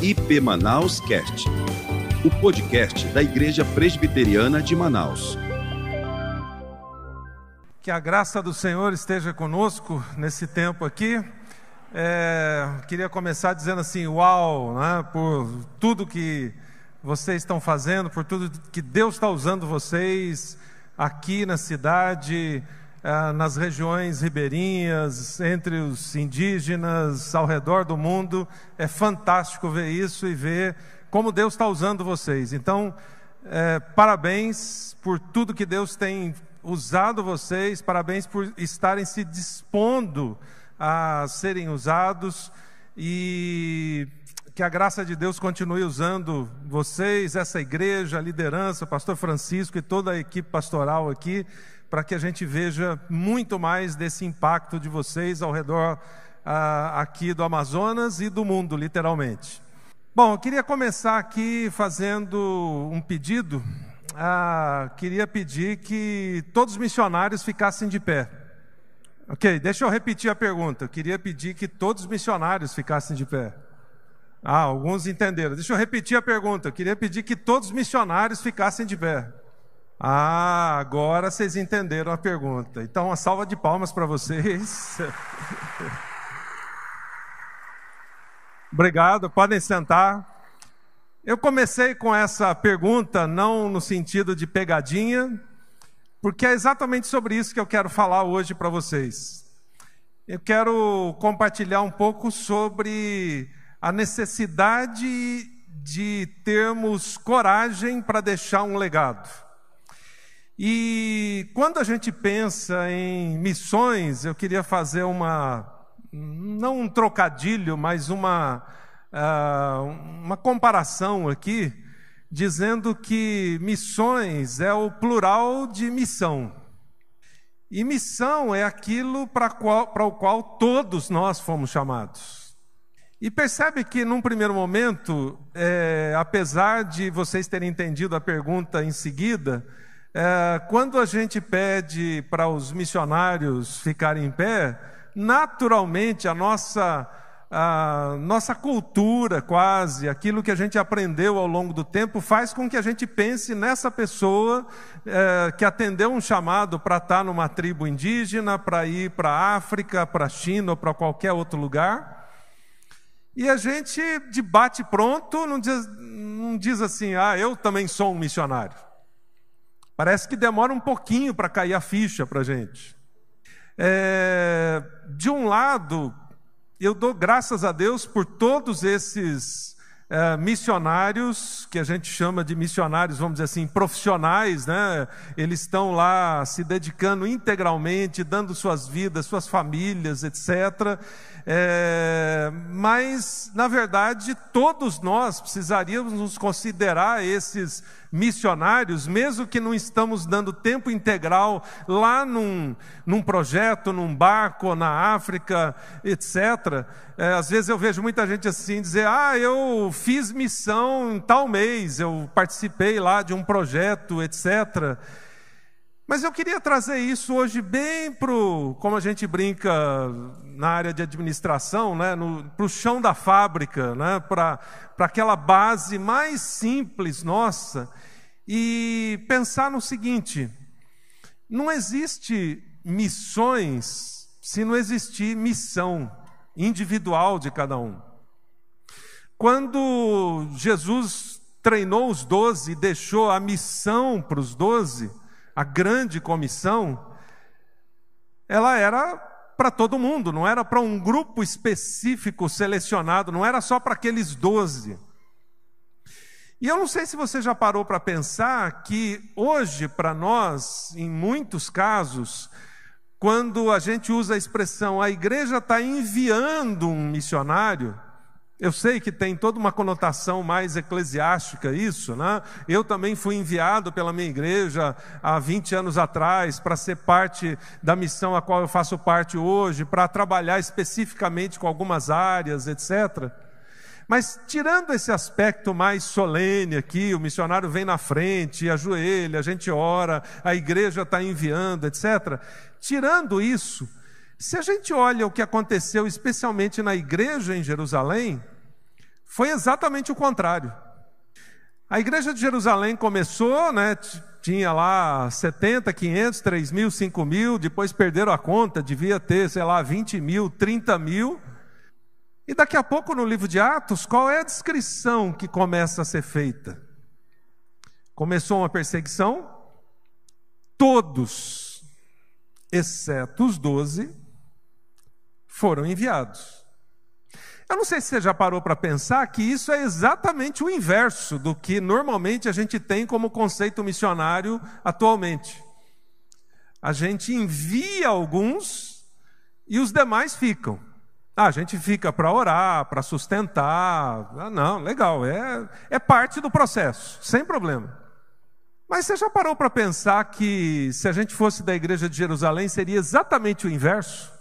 IP Manaus Cast, o podcast da Igreja Presbiteriana de Manaus. Que a graça do Senhor esteja conosco nesse tempo aqui. É, queria começar dizendo assim: Uau, né, por tudo que vocês estão fazendo, por tudo que Deus está usando vocês aqui na cidade, é, nas regiões ribeirinhas, entre os indígenas, ao redor do mundo. É fantástico ver isso e ver como Deus está usando vocês. Então, é, parabéns por tudo que Deus tem usado vocês, parabéns por estarem se dispondo a serem usados e que a graça de Deus continue usando vocês, essa igreja, a liderança, pastor Francisco e toda a equipe pastoral aqui, para que a gente veja muito mais desse impacto de vocês ao redor ah, aqui do Amazonas e do mundo, literalmente. Bom, eu queria começar aqui fazendo um pedido. Ah, queria pedir que todos os missionários ficassem de pé. Ok, deixa eu repetir a pergunta. Eu queria pedir que todos os missionários ficassem de pé. Ah, alguns entenderam. Deixa eu repetir a pergunta. Eu queria pedir que todos os missionários ficassem de pé. Ah, agora vocês entenderam a pergunta. Então, uma salva de palmas para vocês. Obrigado, podem sentar. Eu comecei com essa pergunta não no sentido de pegadinha, porque é exatamente sobre isso que eu quero falar hoje para vocês. Eu quero compartilhar um pouco sobre a necessidade de termos coragem para deixar um legado. E quando a gente pensa em missões, eu queria fazer uma, não um trocadilho, mas uma, uh, uma comparação aqui dizendo que missões é o plural de missão. E missão é aquilo para, qual, para o qual todos nós fomos chamados. E percebe que, num primeiro momento, é, apesar de vocês terem entendido a pergunta em seguida, é, quando a gente pede para os missionários ficarem em pé, naturalmente a nossa a nossa cultura, quase, aquilo que a gente aprendeu ao longo do tempo, faz com que a gente pense nessa pessoa é, que atendeu um chamado para estar numa tribo indígena, para ir para a África, para a China ou para qualquer outro lugar. E a gente, de bate pronto, não diz, não diz assim, ah, eu também sou um missionário. Parece que demora um pouquinho para cair a ficha para a gente. É, de um lado, eu dou graças a Deus por todos esses é, missionários, que a gente chama de missionários, vamos dizer assim, profissionais, né? Eles estão lá se dedicando integralmente, dando suas vidas, suas famílias, etc. É, mas, na verdade, todos nós precisaríamos nos considerar esses missionários, mesmo que não estamos dando tempo integral lá num, num projeto, num barco, na África, etc. É, às vezes eu vejo muita gente assim dizer: Ah, eu fiz missão em tal mês, eu participei lá de um projeto, etc. Mas eu queria trazer isso hoje bem para como a gente brinca na área de administração, né, para o chão da fábrica, né, para aquela base mais simples nossa, e pensar no seguinte: não existe missões se não existir missão individual de cada um. Quando Jesus treinou os doze e deixou a missão para os doze, a grande comissão, ela era para todo mundo, não era para um grupo específico selecionado, não era só para aqueles doze. E eu não sei se você já parou para pensar que hoje, para nós, em muitos casos, quando a gente usa a expressão a igreja está enviando um missionário, eu sei que tem toda uma conotação mais eclesiástica isso, né? Eu também fui enviado pela minha igreja há 20 anos atrás para ser parte da missão a qual eu faço parte hoje, para trabalhar especificamente com algumas áreas, etc. Mas tirando esse aspecto mais solene aqui, o missionário vem na frente, ajoelha, a gente ora, a igreja está enviando, etc. Tirando isso, se a gente olha o que aconteceu especialmente na igreja em Jerusalém, Foi exatamente o contrário. A igreja de Jerusalém começou, né, tinha lá 70, 500, 3 mil, 5 mil, depois perderam a conta, devia ter, sei lá, 20 mil, 30 mil. E daqui a pouco no livro de Atos, qual é a descrição que começa a ser feita? Começou uma perseguição, todos, exceto os doze, foram enviados. Eu não sei se você já parou para pensar que isso é exatamente o inverso do que normalmente a gente tem como conceito missionário atualmente. A gente envia alguns e os demais ficam. Ah, a gente fica para orar, para sustentar. Ah, não, legal, é, é parte do processo, sem problema. Mas você já parou para pensar que se a gente fosse da igreja de Jerusalém seria exatamente o inverso?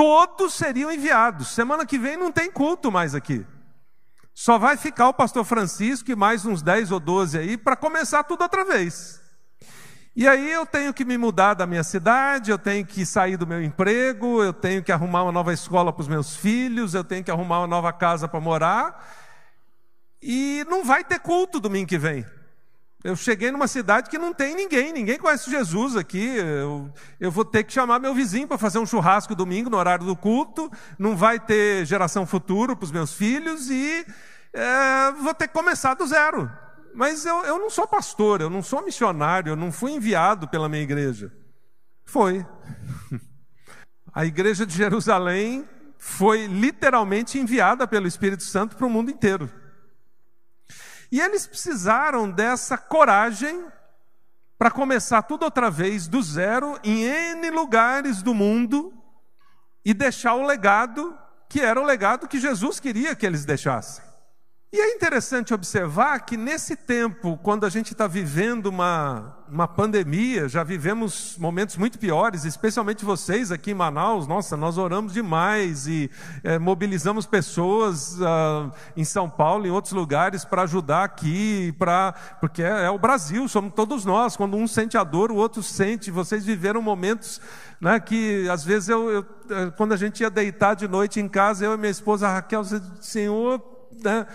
Todos seriam enviados. Semana que vem não tem culto mais aqui. Só vai ficar o pastor Francisco e mais uns 10 ou 12 aí para começar tudo outra vez. E aí eu tenho que me mudar da minha cidade, eu tenho que sair do meu emprego, eu tenho que arrumar uma nova escola para os meus filhos, eu tenho que arrumar uma nova casa para morar. E não vai ter culto domingo que vem. Eu cheguei numa cidade que não tem ninguém, ninguém conhece Jesus aqui. Eu, eu vou ter que chamar meu vizinho para fazer um churrasco domingo no horário do culto. Não vai ter geração futuro para os meus filhos e é, vou ter que começar do zero. Mas eu, eu não sou pastor, eu não sou missionário, eu não fui enviado pela minha igreja. Foi. A igreja de Jerusalém foi literalmente enviada pelo Espírito Santo para o mundo inteiro. E eles precisaram dessa coragem para começar tudo outra vez do zero em N lugares do mundo e deixar o legado que era o legado que Jesus queria que eles deixassem. E é interessante observar que nesse tempo, quando a gente está vivendo uma, uma pandemia, já vivemos momentos muito piores, especialmente vocês aqui em Manaus, nossa, nós oramos demais e é, mobilizamos pessoas uh, em São Paulo em outros lugares para ajudar aqui, pra, porque é, é, o Brasil, somos todos nós, quando um sente a dor, o outro sente, vocês viveram momentos né, que às vezes eu, eu, eh, quando a gente ia deitar de noite em casa, eu e minha esposa Raquel, Senhor, né,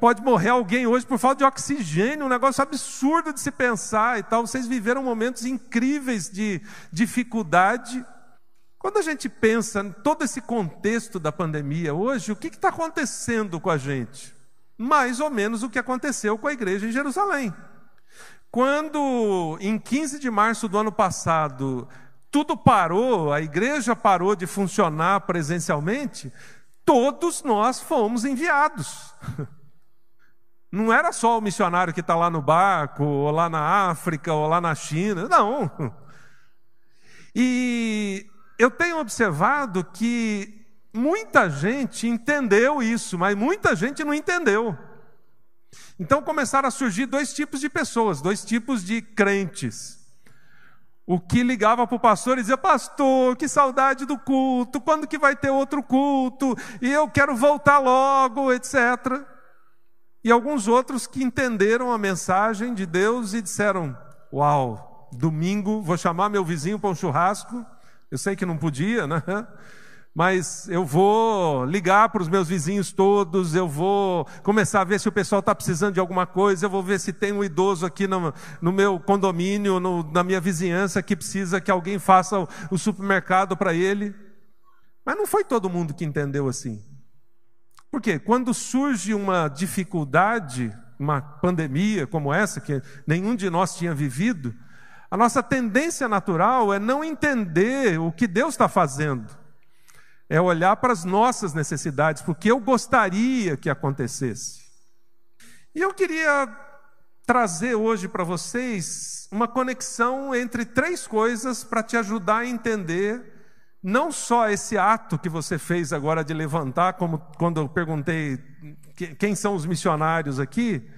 pode morrer alguém hoje por falta de oxigênio, um negócio absurdo de se pensar e tal. Vocês viveram momentos incríveis de dificuldade. Quando a gente pensa em todo esse contexto da pandemia hoje, o que está acontecendo com a gente? Mais ou menos o que aconteceu com a igreja em Jerusalém. Quando, em 15 de março do ano passado, tudo parou, a igreja parou de funcionar presencialmente, todos nós fomos enviados. Não era só o missionário que está lá no barco, ou lá na África, ou lá na China, não. E eu tenho observado que muita gente entendeu isso, mas muita gente não entendeu. Então começaram a surgir dois tipos de pessoas, dois tipos de crentes. O que ligava para o pastor e dizia: Pastor, que saudade do culto, quando que vai ter outro culto? E eu quero voltar logo, etc. E alguns outros que entenderam a mensagem de Deus e disseram: Uau, domingo vou chamar meu vizinho para um churrasco. Eu sei que não podia, né? Mas eu vou ligar para os meus vizinhos todos, eu vou começar a ver se o pessoal está precisando de alguma coisa, eu vou ver se tem um idoso aqui no, no meu condomínio, no, na minha vizinhança, que precisa que alguém faça o, o supermercado para ele. Mas não foi todo mundo que entendeu assim. Por quê? Quando surge uma dificuldade, uma pandemia como essa, que nenhum de nós tinha vivido, a nossa tendência natural é não entender o que Deus está fazendo é olhar para as nossas necessidades, porque eu gostaria que acontecesse. E eu queria trazer hoje para vocês uma conexão entre três coisas para te ajudar a entender não só esse ato que você fez agora de levantar, como quando eu perguntei quem são os missionários aqui,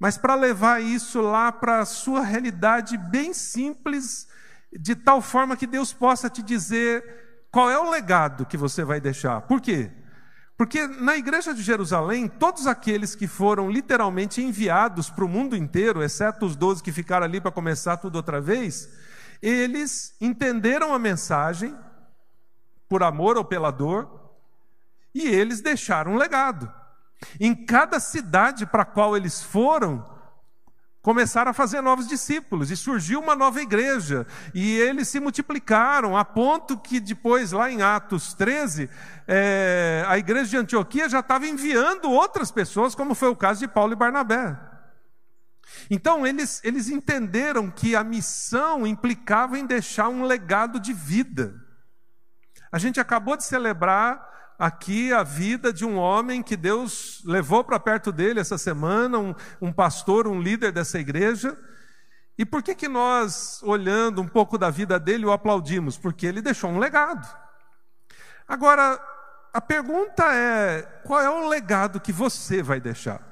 mas para levar isso lá para a sua realidade bem simples, de tal forma que Deus possa te dizer qual é o legado que você vai deixar? Por quê? Porque na igreja de Jerusalém, todos aqueles que foram literalmente enviados para o mundo inteiro, exceto os doze que ficaram ali para começar tudo outra vez, eles entenderam a mensagem, por amor ou pela dor, e eles deixaram um legado. Em cada cidade para qual eles foram, começaram a fazer novos discípulos e surgiu uma nova igreja. E eles se multiplicaram a ponto que depois, lá em Atos 13, é, a igreja de Antioquia já estava enviando outras pessoas, como foi o caso de Paulo e Barnabé. Então, eles, eles entenderam que a missão implicava em deixar um legado de vida. A gente acabou de celebrar aqui a vida de um homem que Deus levou para perto dele essa semana, um, um, pastor, um líder dessa igreja. E por que, que nós, olhando um pouco da vida dele, o aplaudimos? Porque ele deixou um legado. Agora, a pergunta é: qual é o legado que você vai deixar?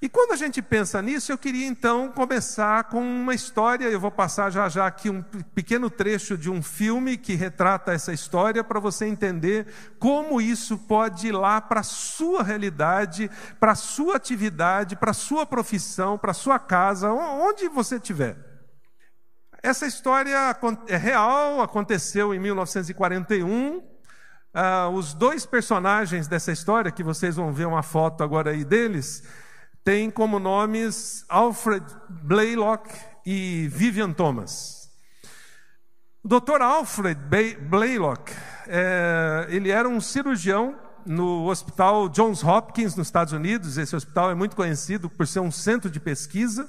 E quando a gente pensa nisso, eu queria então começar com uma história. Eu vou passar já já aqui um pequeno trecho de um filme que retrata essa história para você entender como isso pode ir lá para a sua realidade, para a sua atividade, para a sua profissão, para a sua casa, onde você estiver. Essa história é real, aconteceu em 1941. Uh, ah, os dois personagens dessa história, que vocês vão ver uma foto agora aí deles, tem como nomes Alfred Blaylock e Vivian Thomas. O Dr. Alfred Blaylock, é, ele era um cirurgião no Hospital Johns Hopkins, nos Estados Unidos. Esse hospital é muito conhecido por ser um centro de pesquisa.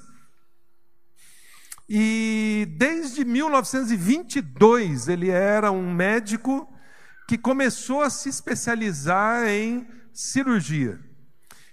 E desde 1922 ele era um médico que começou a se especializar em cirurgia.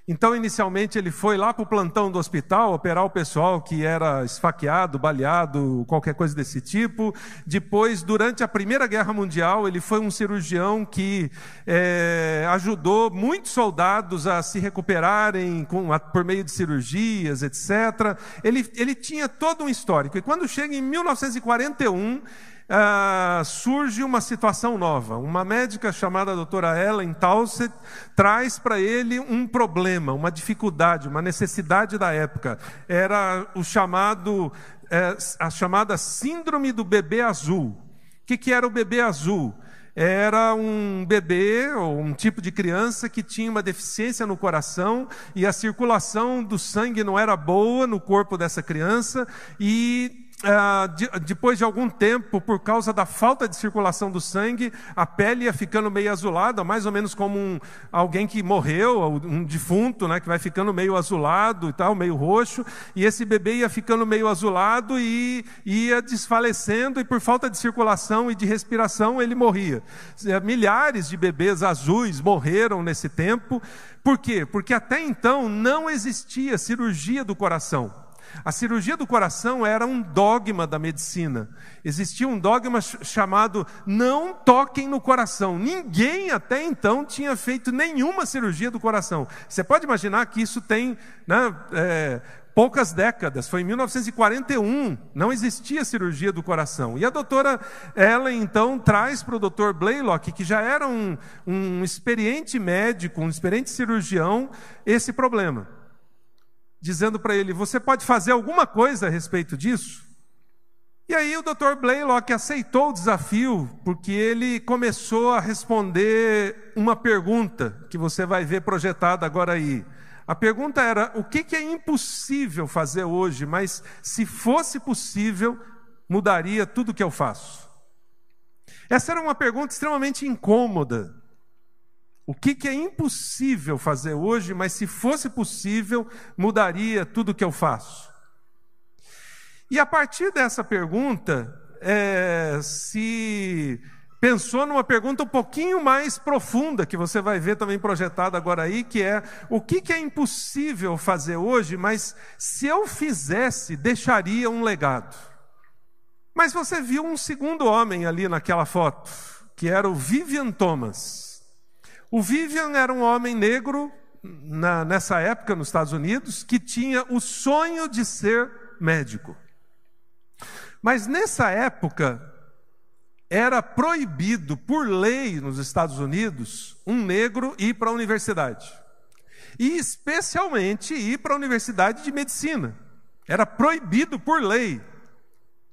Então, inicialmente, ele foi lá para o plantão do hospital operar o pessoal que era esfaqueado, baleado, qualquer coisa desse tipo. Depois, durante a Primeira Guerra Mundial, ele foi um cirurgião que é, ajudou muitos soldados a se recuperarem com, a, por meio de cirurgias, etc. Ele, ele tinha todo um histórico. E quando chega em 1941, Uh, surge uma situação nova. Uma médica chamada doutora Ellen Towsett traz para ele um problema, uma dificuldade, uma necessidade da época. Era o chamado, é, a chamada síndrome do bebê azul. O que, que era o bebê azul? era um bebê ou um tipo de criança que tinha uma deficiência no coração e a circulação do sangue não era boa no corpo dessa criança e ah, depois de algum tempo, por causa da falta de circulação do sangue, a pele ia ficando meio azulada, mais ou menos como um, alguém que morreu, um defunto, né, que vai ficando meio azulado e tal, meio roxo, e esse bebê ia ficando meio azulado e ia desfalecendo, e por falta de circulação e de respiração ele morria. Milhares de bebês azuis morreram nesse tempo. Por quê? Porque até então não existia cirurgia do coração. A cirurgia do coração era um dogma da medicina. Existia um dogma chamado não toquem no coração. Ninguém até então tinha feito nenhuma cirurgia do coração. Você pode imaginar que isso tem né, é, poucas décadas, foi em 1941, não existia cirurgia do coração. E a doutora Ellen, então, traz para o doutor Blaylock, que já era um, um experiente médico, um experiente cirurgião, esse problema dizendo para ele: Você pode fazer alguma coisa a respeito disso? E aí o Dr. Blaylock aceitou o desafio, porque ele começou a responder uma pergunta que você vai ver projetada agora aí. A pergunta era: o que, é impossível fazer hoje, mas se fosse possível, mudaria tudo o que eu faço? Essa era uma pergunta extremamente incômoda. O que, que é impossível fazer hoje, mas se fosse possível, mudaria tudo o que eu faço? E a partir dessa pergunta, é, se pensou numa pergunta um pouquinho mais profunda, que você vai ver também projetada agora aí, que é: o que, que é impossível fazer hoje, mas se eu fizesse, deixaria um legado? Mas você viu um segundo homem ali naquela foto, que era o Vivian Thomas. O Vivian era um homem negro na, nessa época nos Estados Unidos que tinha o sonho de ser médico. Mas nessa época era proibido por lei nos Estados Unidos um negro ir para a universidade. E especialmente ir para a universidade de medicina. Era proibido por lei.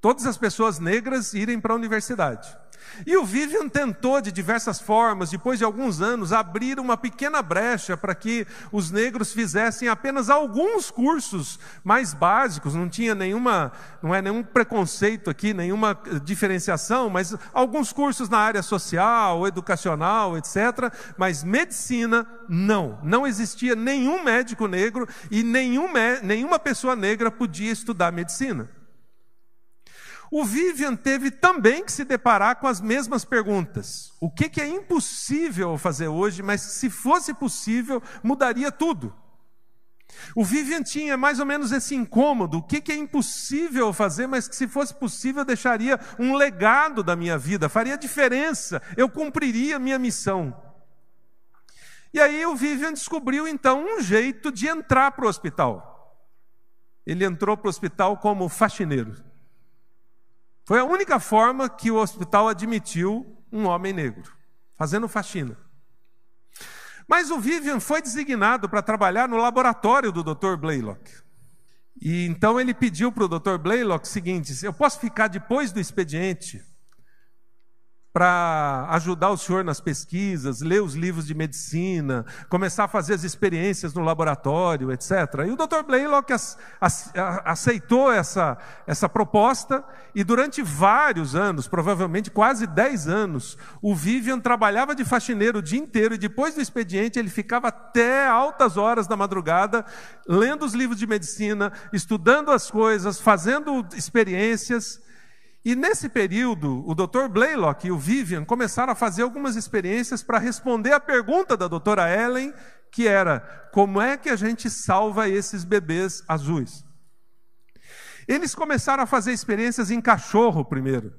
Todas as pessoas negras irem para a universidade. E o Vivian tentou de diversas formas, depois de alguns anos, abrir uma pequena brecha para que os negros fizessem apenas alguns cursos mais básicos, não tinha nenhuma, não é nenhum preconceito aqui, nenhuma diferenciação, mas alguns cursos na área social, educacional, etc. Mas medicina, não. Não existia nenhum médico negro e nenhum, nenhuma pessoa negra podia estudar medicina. O Vivian teve também que se deparar com as mesmas perguntas. O que, que é impossível fazer hoje, mas se fosse possível, mudaria tudo. O Vivian tinha mais ou menos esse incômodo: o que, que é impossível fazer, mas que se fosse possível deixaria um legado da minha vida, faria diferença, eu cumpriria minha missão. E aí o Vivian descobriu então um jeito de entrar para o hospital. Ele entrou para o hospital como faxineiro. Foi a única forma que o hospital admitiu um homem negro, fazendo faxina. Mas o Vivian foi designado para trabalhar no laboratório do Dr. Blaylock. E então ele pediu para o Dr. Blaylock o seguinte: eu posso ficar depois do expediente para ajudar o senhor nas pesquisas, ler os livros de medicina, começar a fazer as experiências no laboratório, etc. E o Dr. Blaylock aceitou essa, essa proposta e durante vários anos, provavelmente quase 10 anos, o Vivian trabalhava de faxineiro o dia inteiro e depois do expediente ele ficava até altas horas da madrugada lendo os livros de medicina, estudando as coisas, fazendo experiências e nesse período, o Dr. Blaylock e o Vivian começaram a fazer algumas experiências para responder a pergunta da doutora Ellen, que era: como é que a gente salva esses bebês azuis? Eles começaram a fazer experiências em cachorro primeiro.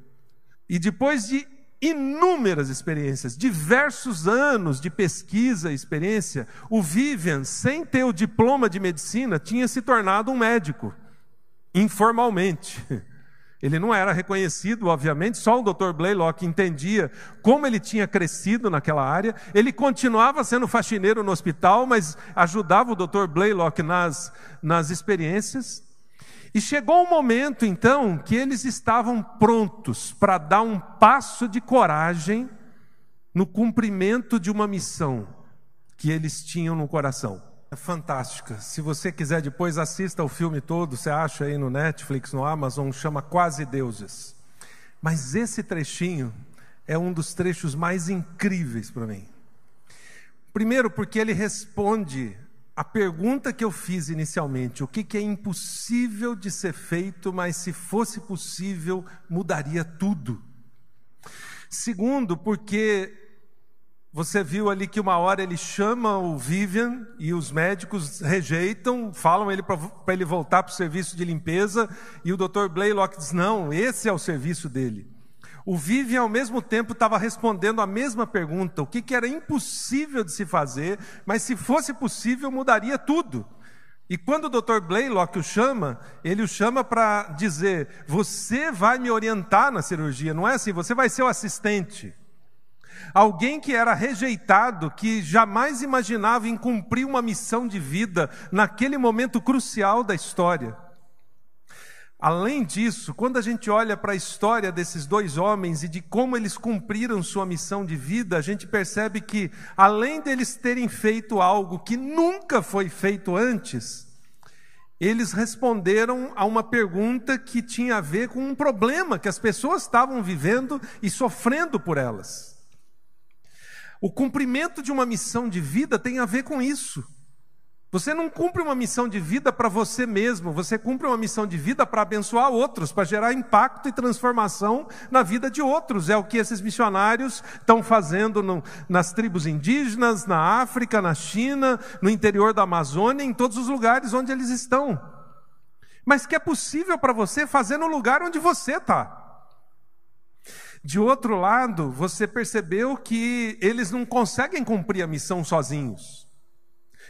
E depois de inúmeras experiências, diversos anos de pesquisa e experiência, o Vivian, sem ter o diploma de medicina, tinha se tornado um médico, informalmente. Ele não era reconhecido, obviamente, só o Dr. Blaylock entendia como ele tinha crescido naquela área. Ele continuava sendo faxineiro no hospital, mas ajudava o Dr. Blaylock nas, nas experiências. E chegou um momento, então, que eles estavam prontos para dar um passo de coragem no cumprimento de uma missão que eles tinham no coração. É fantástica. Se você quiser depois assista o filme todo, você acha aí no Netflix, no Amazon, chama Quase Deuses. Mas esse trechinho é um dos trechos mais incríveis para mim. Primeiro, porque ele responde a pergunta que eu fiz inicialmente: o que, que é impossível de ser feito, mas se fosse possível, mudaria tudo. Segundo, porque você viu ali que uma hora ele chama o Vivian e os médicos rejeitam, falam ele para ele voltar para o serviço de limpeza e o Dr. Blaylock diz: não, esse é o serviço dele. O Vivian, ao mesmo tempo, estava respondendo a mesma pergunta, o que, que era impossível de se fazer, mas se fosse possível, mudaria tudo. E quando o Dr. Blaylock o chama, ele o chama para dizer: Você vai me orientar na cirurgia, não é assim, você vai ser o assistente. Alguém que era rejeitado, que jamais imaginava em cumprir uma missão de vida naquele momento crucial da história. Além disso, quando a gente olha para a história desses dois homens e de como eles cumpriram sua missão de vida, a gente percebe que, além deles terem feito algo que nunca foi feito antes, eles responderam a uma pergunta que tinha a ver com um problema que as pessoas estavam vivendo e sofrendo por elas. O cumprimento de uma missão de vida tem a ver com isso. Você não cumpre uma missão de vida para você mesmo, você cumpre uma missão de vida para abençoar outros, para gerar impacto e transformação na vida de outros. É o que esses missionários estão fazendo no, nas tribos indígenas, na África, na China, no interior da Amazônia, em todos os lugares onde eles estão. Mas que é possível para você fazer no lugar onde você está. De outro lado, você percebeu que eles não conseguem cumprir a missão sozinhos.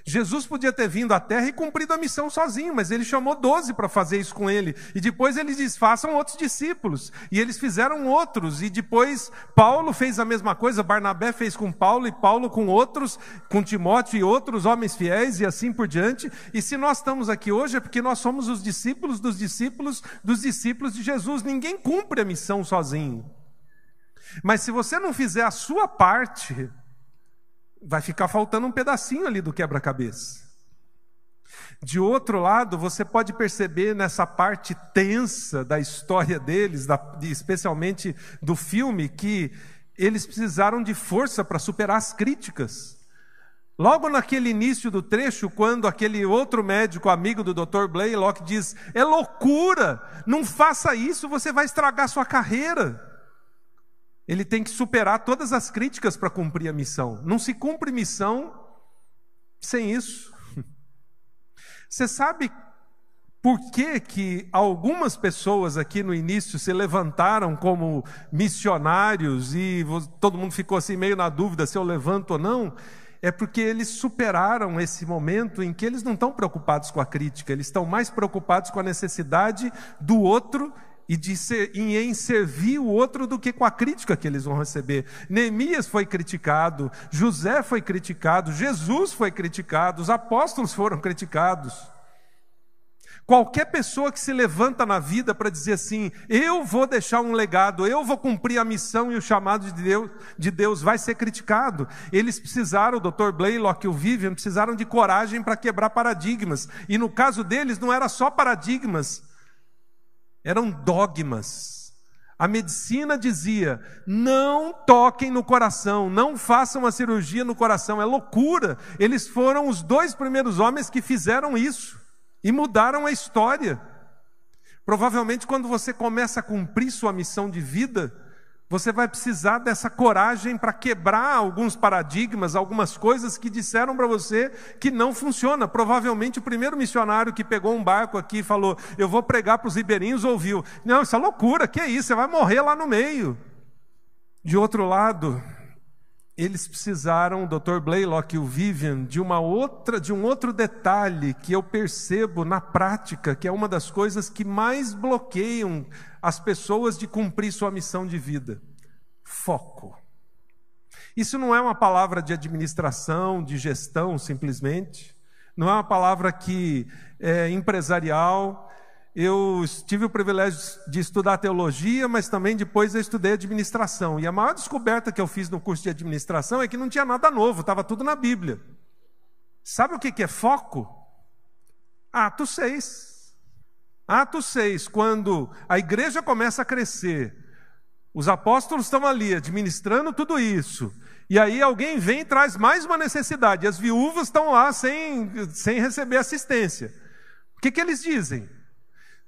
Jesus podia ter vindo à terra e cumprido a missão sozinho, mas ele chamou doze para fazer isso com ele. E depois ele diz: façam outros discípulos. E eles fizeram outros. E depois Paulo fez a mesma coisa, Barnabé fez com Paulo, e Paulo com outros, com Timóteo e outros homens fiéis, e assim por diante. E se nós estamos aqui hoje é porque nós somos os discípulos dos discípulos dos discípulos de Jesus. Ninguém cumpre a missão sozinho. Mas se você não fizer a sua parte, vai ficar faltando um pedacinho ali do quebra-cabeça. De outro lado, você pode perceber nessa parte tensa da história deles, da, especialmente do filme, que eles precisaram de força para superar as críticas. Logo naquele início do trecho, quando aquele outro médico, amigo do Dr. Blaylock, diz: É loucura, não faça isso, você vai estragar sua carreira. Ele tem que superar todas as críticas para cumprir a missão. Não se cumpre missão sem isso. Você sabe por que, que algumas pessoas aqui no início se levantaram como missionários e todo mundo ficou assim meio na dúvida se eu levanto ou não? É porque eles superaram esse momento em que eles não estão preocupados com a crítica, eles estão mais preocupados com a necessidade do outro e de ser, em servir o outro do que com a crítica que eles vão receber. Neemias foi criticado, José foi criticado, Jesus foi criticado, os apóstolos foram criticados. Qualquer pessoa que se levanta na vida para dizer assim, eu vou deixar um legado, eu vou cumprir a missão e o chamado de Deus, de Deus vai ser criticado. Eles precisaram, o Dr. Blaylock e o Vivian, precisaram de coragem para quebrar paradigmas. E no caso deles, não era só paradigmas, eram dogmas. A medicina dizia: não toquem no coração, não façam a cirurgia no coração, é loucura. Eles foram os dois primeiros homens que fizeram isso e mudaram a história. Provavelmente, quando você começa a cumprir sua missão de vida, você vai precisar dessa coragem para quebrar alguns paradigmas, algumas coisas que disseram para você que não funciona. Provavelmente o primeiro missionário que pegou um barco aqui e falou: Eu vou pregar para os ribeirinhos, ouviu: Não, isso é loucura, que é isso? Você vai morrer lá no meio. De outro lado, eles precisaram, o Dr. Blaylock e o Vivian, de uma outra, de um outro detalhe que eu percebo na prática, que é uma das coisas que mais bloqueiam as pessoas de cumprir sua missão de vida: foco. Isso não é uma palavra de administração, de gestão, simplesmente. Não é uma palavra que é empresarial. Eu tive o privilégio de estudar teologia, mas também depois eu estudei administração. E a maior descoberta que eu fiz no curso de administração é que não tinha nada novo, estava tudo na Bíblia. Sabe o que é foco? Atos 6. Atos 6, quando a igreja começa a crescer, os apóstolos estão ali administrando tudo isso, e aí alguém vem e traz mais uma necessidade, as viúvas estão lá sem, sem receber assistência. O que, que eles dizem?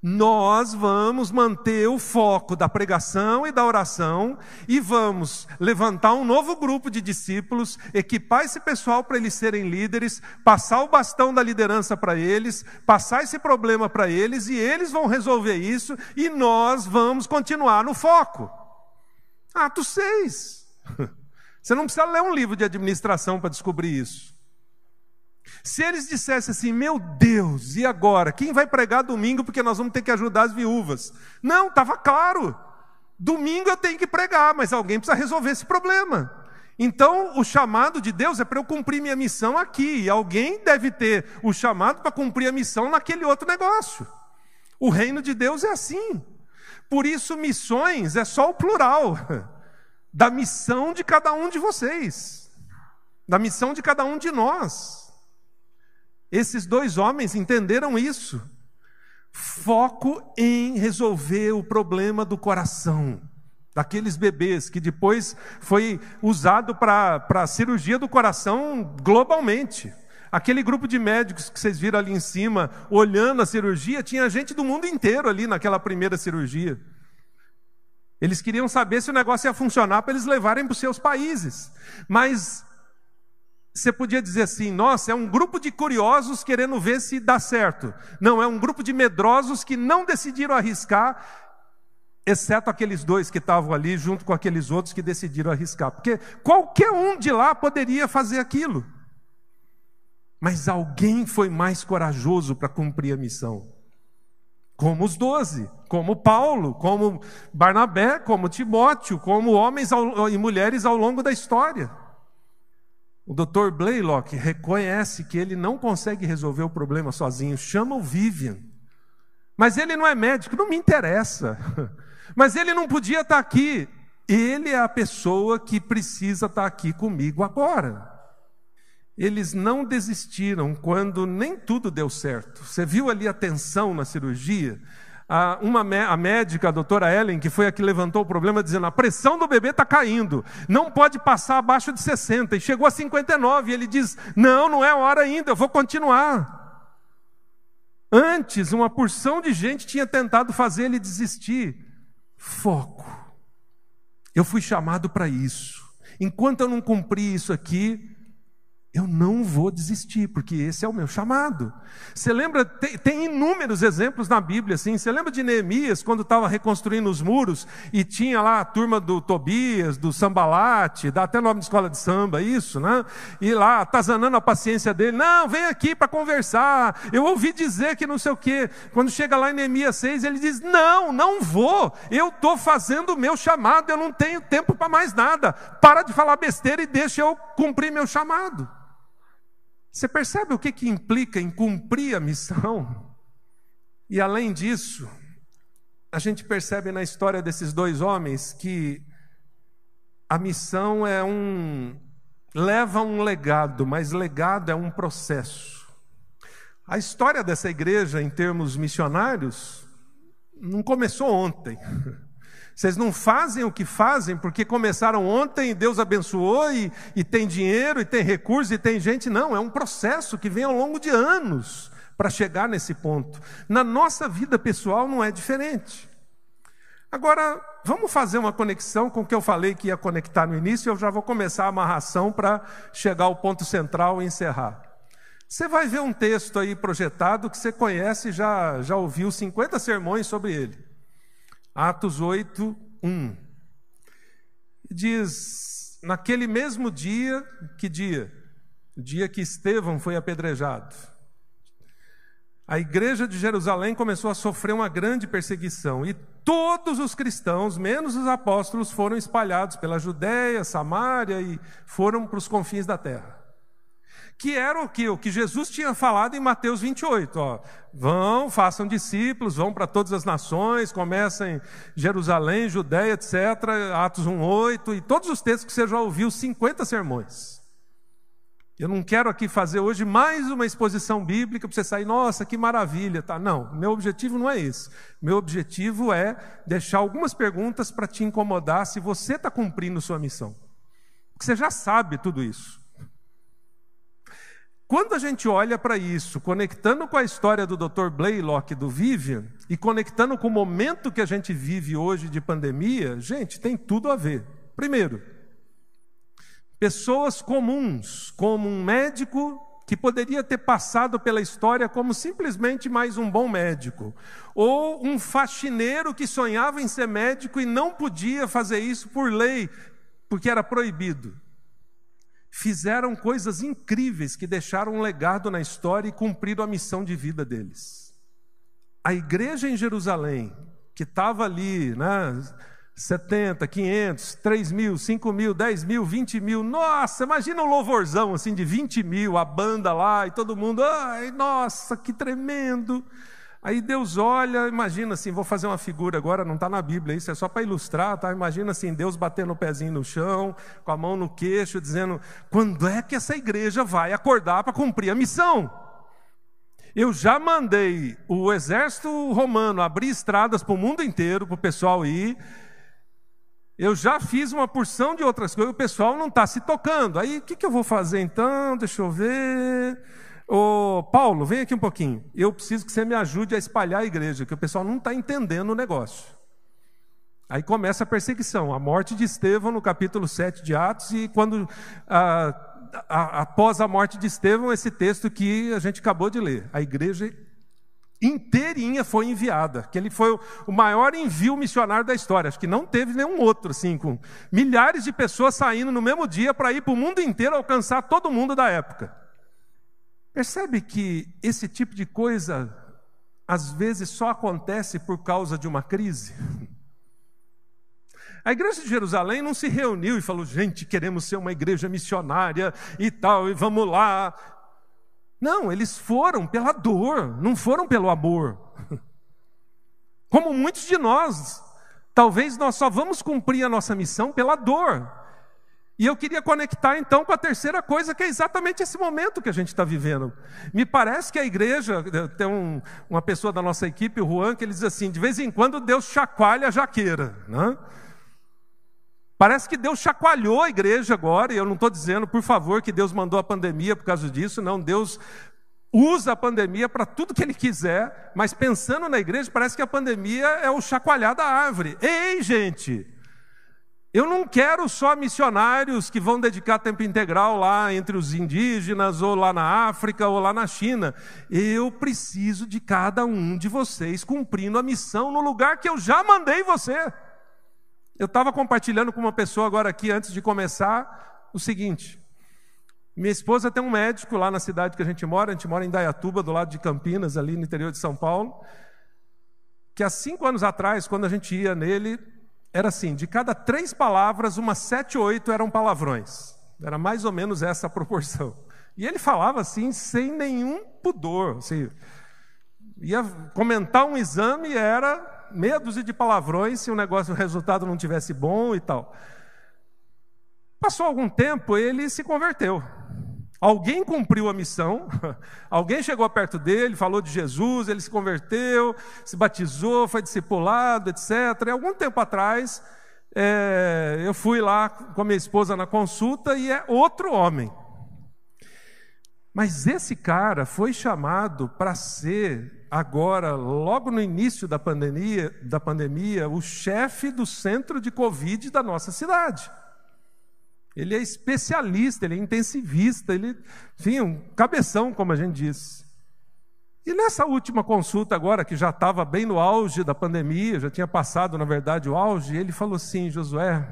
Nós vamos manter o foco da pregação e da oração e vamos levantar um novo grupo de discípulos, equipar esse pessoal para eles serem líderes, passar o bastão da liderança para eles, passar esse problema para eles e eles vão resolver isso e nós vamos continuar no foco. Atos 6. Você não precisa ler um livro de administração para descobrir isso. Se eles dissessem assim, meu Deus, e agora? Quem vai pregar domingo porque nós vamos ter que ajudar as viúvas? Não, estava claro. Domingo eu tenho que pregar, mas alguém precisa resolver esse problema. Então, o chamado de Deus é para eu cumprir minha missão aqui, e alguém deve ter o chamado para cumprir a missão naquele outro negócio. O reino de Deus é assim. Por isso, missões é só o plural da missão de cada um de vocês, da missão de cada um de nós. Esses dois homens entenderam isso. Foco em resolver o problema do coração daqueles bebês que depois foi usado para a cirurgia do coração globalmente. Aquele grupo de médicos que vocês viram ali em cima, olhando a cirurgia, tinha gente do mundo inteiro ali naquela primeira cirurgia. Eles queriam saber se o negócio ia funcionar para eles levarem para os seus países. Mas você podia dizer assim: nossa, é um grupo de curiosos querendo ver se dá certo. Não, é um grupo de medrosos que não decidiram arriscar, exceto aqueles dois que estavam ali, junto com aqueles outros que decidiram arriscar. Porque qualquer um de lá poderia fazer aquilo. Mas alguém foi mais corajoso para cumprir a missão. Como os doze, como Paulo, como Barnabé, como Timóteo, como homens e mulheres ao longo da história. O Dr. Blaylock reconhece que ele não consegue resolver o problema sozinho, chama o Vivian. Mas ele não é médico, não me interessa. Mas ele não podia estar aqui. Ele é a pessoa que precisa estar aqui comigo agora. Eles não desistiram quando nem tudo deu certo. Você viu ali a tensão na cirurgia? A, uma, a médica, a doutora Ellen, que foi a que levantou o problema, dizendo: a pressão do bebê está caindo, não pode passar abaixo de 60. E chegou a 59. E ele diz: não, não é hora ainda, eu vou continuar. Antes, uma porção de gente tinha tentado fazer ele desistir. Foco. Eu fui chamado para isso. Enquanto eu não cumprir isso aqui, eu não vou desistir, porque esse é o meu chamado. Você lembra, tem, tem inúmeros exemplos na Bíblia, assim. Você lembra de Neemias, quando estava reconstruindo os muros, e tinha lá a turma do Tobias, do Sambalate, dá até nome de escola de samba, isso, né? E lá, atazanando a paciência dele, não, vem aqui para conversar, eu ouvi dizer que não sei o quê. Quando chega lá em Neemias 6, ele diz, não, não vou, eu estou fazendo o meu chamado, eu não tenho tempo para mais nada. Para de falar besteira e deixa eu cumprir meu chamado. Você percebe o que, que implica em cumprir a missão? E além disso, a gente percebe na história desses dois homens que a missão é um. leva um legado, mas legado é um processo. A história dessa igreja, em termos missionários, não começou ontem. Vocês não fazem o que fazem porque começaram ontem e Deus abençoou e, e tem dinheiro e tem recursos e tem gente. Não, é um processo que vem ao longo de anos para chegar nesse ponto. Na nossa vida pessoal não é diferente. Agora, vamos fazer uma conexão com o que eu falei que ia conectar no início, eu já vou começar a amarração para chegar ao ponto central e encerrar. Você vai ver um texto aí projetado que você conhece, já, já ouviu 50 sermões sobre ele. Atos 8, 1. Diz: Naquele mesmo dia, que dia? O dia que Estevão foi apedrejado. A igreja de Jerusalém começou a sofrer uma grande perseguição e todos os cristãos, menos os apóstolos, foram espalhados pela Judéia, Samária e foram para os confins da terra que era o que, o que Jesus tinha falado em Mateus 28. Ó, vão, façam discípulos, vão para todas as nações, começam em Jerusalém, Judéia, etc. Atos 1,8 e todos os textos que você já ouviu, 50 sermões. Eu não quero aqui fazer hoje mais uma exposição bíblica para você sair, nossa, que maravilha, tá? Não, meu objetivo não é esse. Meu objetivo é deixar algumas perguntas para te incomodar se você está cumprindo sua missão. Porque você já sabe tudo isso. Quando a gente olha para isso, conectando com a história do Dr. Blaylock do Vivian e conectando com o momento que a gente vive hoje de pandemia, gente, tem tudo a ver. Primeiro, pessoas comuns, como um médico que poderia ter passado pela história como simplesmente mais um bom médico, ou um faxineiro que sonhava em ser médico e não podia fazer isso por lei, porque era proibido fizeram coisas incríveis que deixaram um legado na história e cumpriram a missão de vida deles. A igreja em Jerusalém, que estava ali, né, 70, 500, 3 mil, 5 mil, 10 mil, 20 mil. Nossa, imagina um louvorzão assim de 20 mil, a banda lá e todo mundo, ai, nossa, que tremendo. Aí Deus olha, imagina assim, vou fazer uma figura agora, não está na Bíblia, isso é só para ilustrar, tá? Imagina assim, Deus batendo o pezinho no chão, com a mão no queixo, dizendo: quando é que essa igreja vai acordar para cumprir a missão? Eu já mandei o exército romano abrir estradas para o mundo inteiro, para o pessoal ir. Eu já fiz uma porção de outras coisas, o pessoal não está se tocando. Aí o que, que eu vou fazer então? Deixa eu ver. Ô, Paulo, vem aqui um pouquinho. Eu preciso que você me ajude a espalhar a igreja, que o pessoal não está entendendo o negócio. Aí começa a perseguição, a morte de Estevão no capítulo 7 de Atos, e quando, a, a, após a morte de Estevão, esse texto que a gente acabou de ler, a igreja inteirinha foi enviada, que ele foi o maior envio missionário da história, acho que não teve nenhum outro, assim, com milhares de pessoas saindo no mesmo dia para ir para o mundo inteiro alcançar todo mundo da época. Percebe que esse tipo de coisa às vezes só acontece por causa de uma crise? A igreja de Jerusalém não se reuniu e falou, gente, queremos ser uma igreja missionária e tal, e vamos lá. Não, eles foram pela dor, não foram pelo amor. Como muitos de nós, talvez nós só vamos cumprir a nossa missão pela dor. E eu queria conectar então com a terceira coisa, que é exatamente esse momento que a gente está vivendo. Me parece que a igreja, tem um, uma pessoa da nossa equipe, o Juan, que ele diz assim: de vez em quando Deus chacoalha a jaqueira. Né? Parece que Deus chacoalhou a igreja agora, e eu não estou dizendo, por favor, que Deus mandou a pandemia por causa disso, não. Deus usa a pandemia para tudo que ele quiser, mas pensando na igreja, parece que a pandemia é o chacoalhar da árvore. Ei, gente! Eu não quero só missionários que vão dedicar tempo integral lá entre os indígenas, ou lá na África, ou lá na China. Eu preciso de cada um de vocês cumprindo a missão no lugar que eu já mandei você. Eu estava compartilhando com uma pessoa agora aqui, antes de começar, o seguinte. Minha esposa tem um médico lá na cidade que a gente mora, a gente mora em Dayatuba, do lado de Campinas, ali no interior de São Paulo, que há cinco anos atrás, quando a gente ia nele, era assim: de cada três palavras, umas sete, oito eram palavrões. Era mais ou menos essa a proporção. E ele falava assim, sem nenhum pudor. Assim, ia comentar um exame era meia dúzia de palavrões se o negócio, o resultado não tivesse bom e tal. Passou algum tempo, ele se converteu. Alguém cumpriu a missão, alguém chegou perto dele, falou de Jesus, ele se converteu, se batizou, foi discipulado, etc. E algum tempo atrás, é, eu fui lá com a minha esposa na consulta e é outro homem. Mas esse cara foi chamado para ser, agora, logo no início da pandemia, da pandemia o chefe do centro de Covid da nossa cidade. Ele é especialista, ele é intensivista, ele, enfim, um cabeção, como a gente diz. E nessa última consulta agora, que já estava bem no auge da pandemia, já tinha passado, na verdade, o auge, ele falou assim, Josué,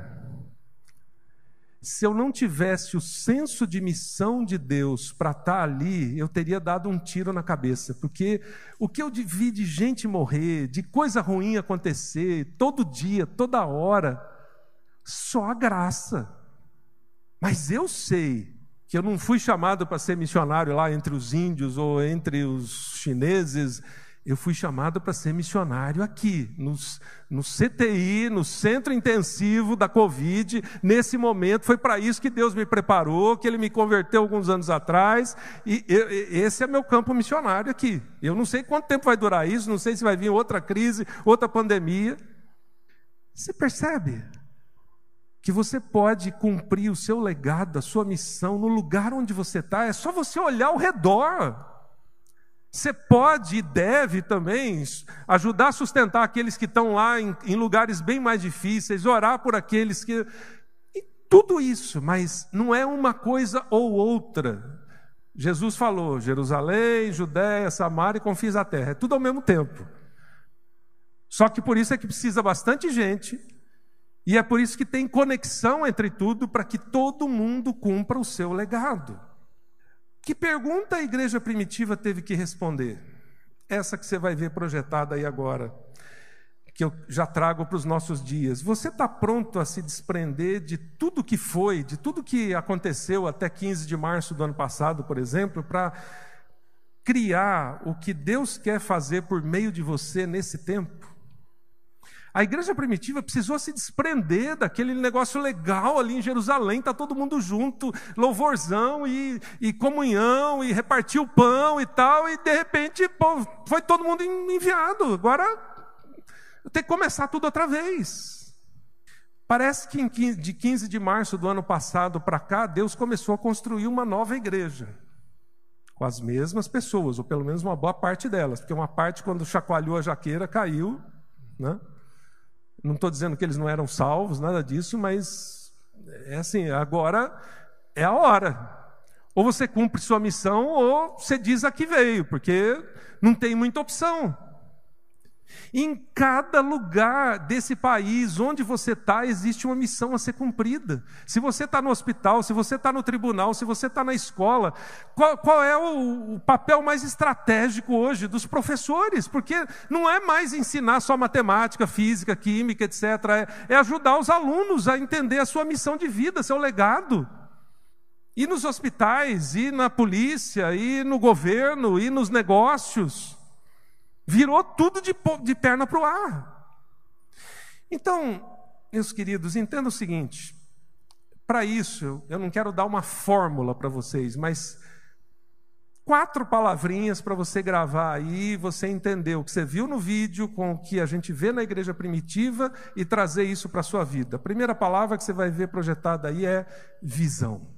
se eu não tivesse o senso de missão de Deus para estar tá ali, eu teria dado um tiro na cabeça, porque o que eu vi de gente morrer, de coisa ruim acontecer, todo dia, toda hora, só a graça. Mas eu sei que eu não fui chamado para ser missionário lá entre os índios ou entre os chineses. Eu fui chamado para ser missionário aqui, nos, no CTI, no Centro Intensivo da Covid. Nesse momento, foi para isso que Deus me preparou, que Ele me converteu alguns anos atrás. E eu, esse é meu campo missionário aqui. Eu não sei quanto tempo vai durar isso, não sei se vai vir outra crise, outra pandemia. Você percebe? Que você pode cumprir o seu legado, a sua missão no lugar onde você está, é só você olhar ao redor. Você pode e deve também ajudar a sustentar aqueles que estão lá em, em lugares bem mais difíceis, orar por aqueles que. Tudo isso, mas não é uma coisa ou outra. Jesus falou: Jerusalém, Judéia, Samaria e confins a terra. É tudo ao mesmo tempo. Só que por isso é que precisa bastante gente e é por isso que tem conexão entre tudo para que todo mundo cumpra o seu legado. Que pergunta a igreja primitiva teve que responder? Essa que você vai ver projetada aí agora, que eu já trago para os nossos dias. Você está pronto a se desprender de tudo que foi, de tudo que aconteceu até 15 de março do ano passado, por exemplo, para criar o que Deus quer fazer por meio de você nesse tempo? A igreja primitiva precisou se desprender daquele negócio legal ali em Jerusalém, está todo mundo junto, louvorzão e, e comunhão, e repartir o pão e tal, e de repente pô, foi todo mundo enviado. Agora tem que começar tudo outra vez. Parece que de 15 de março do ano passado para cá, Deus começou a construir uma nova igreja. Com as mesmas pessoas, ou pelo menos uma boa parte delas, porque uma parte, quando chacoalhou a jaqueira, caiu, né? Não estou dizendo que eles não eram salvos, nada disso, mas é assim, agora é a hora. Ou você cumpre sua missão, ou você diz a que veio, porque não tem muita opção. Em cada lugar desse país onde você está, existe uma missão a ser cumprida. Se você está no hospital, se você está no tribunal, se você está na escola, qual, qual é o, o, papel mais estratégico hoje dos professores? Porque não é mais ensinar só matemática, física, química, etc. É, é ajudar os alunos a entender a sua missão de vida, seu legado. E nos hospitais, e na polícia, e no governo, e nos negócios. Virou tudo de, de perna para o ar. Então, meus queridos, entenda o seguinte: para isso, eu não quero dar uma fórmula para vocês, mas quatro palavrinhas para você gravar aí, você entender o que você viu no vídeo com o que a gente vê na igreja primitiva e trazer isso para a sua vida. A primeira palavra que você vai ver projetada aí é visão.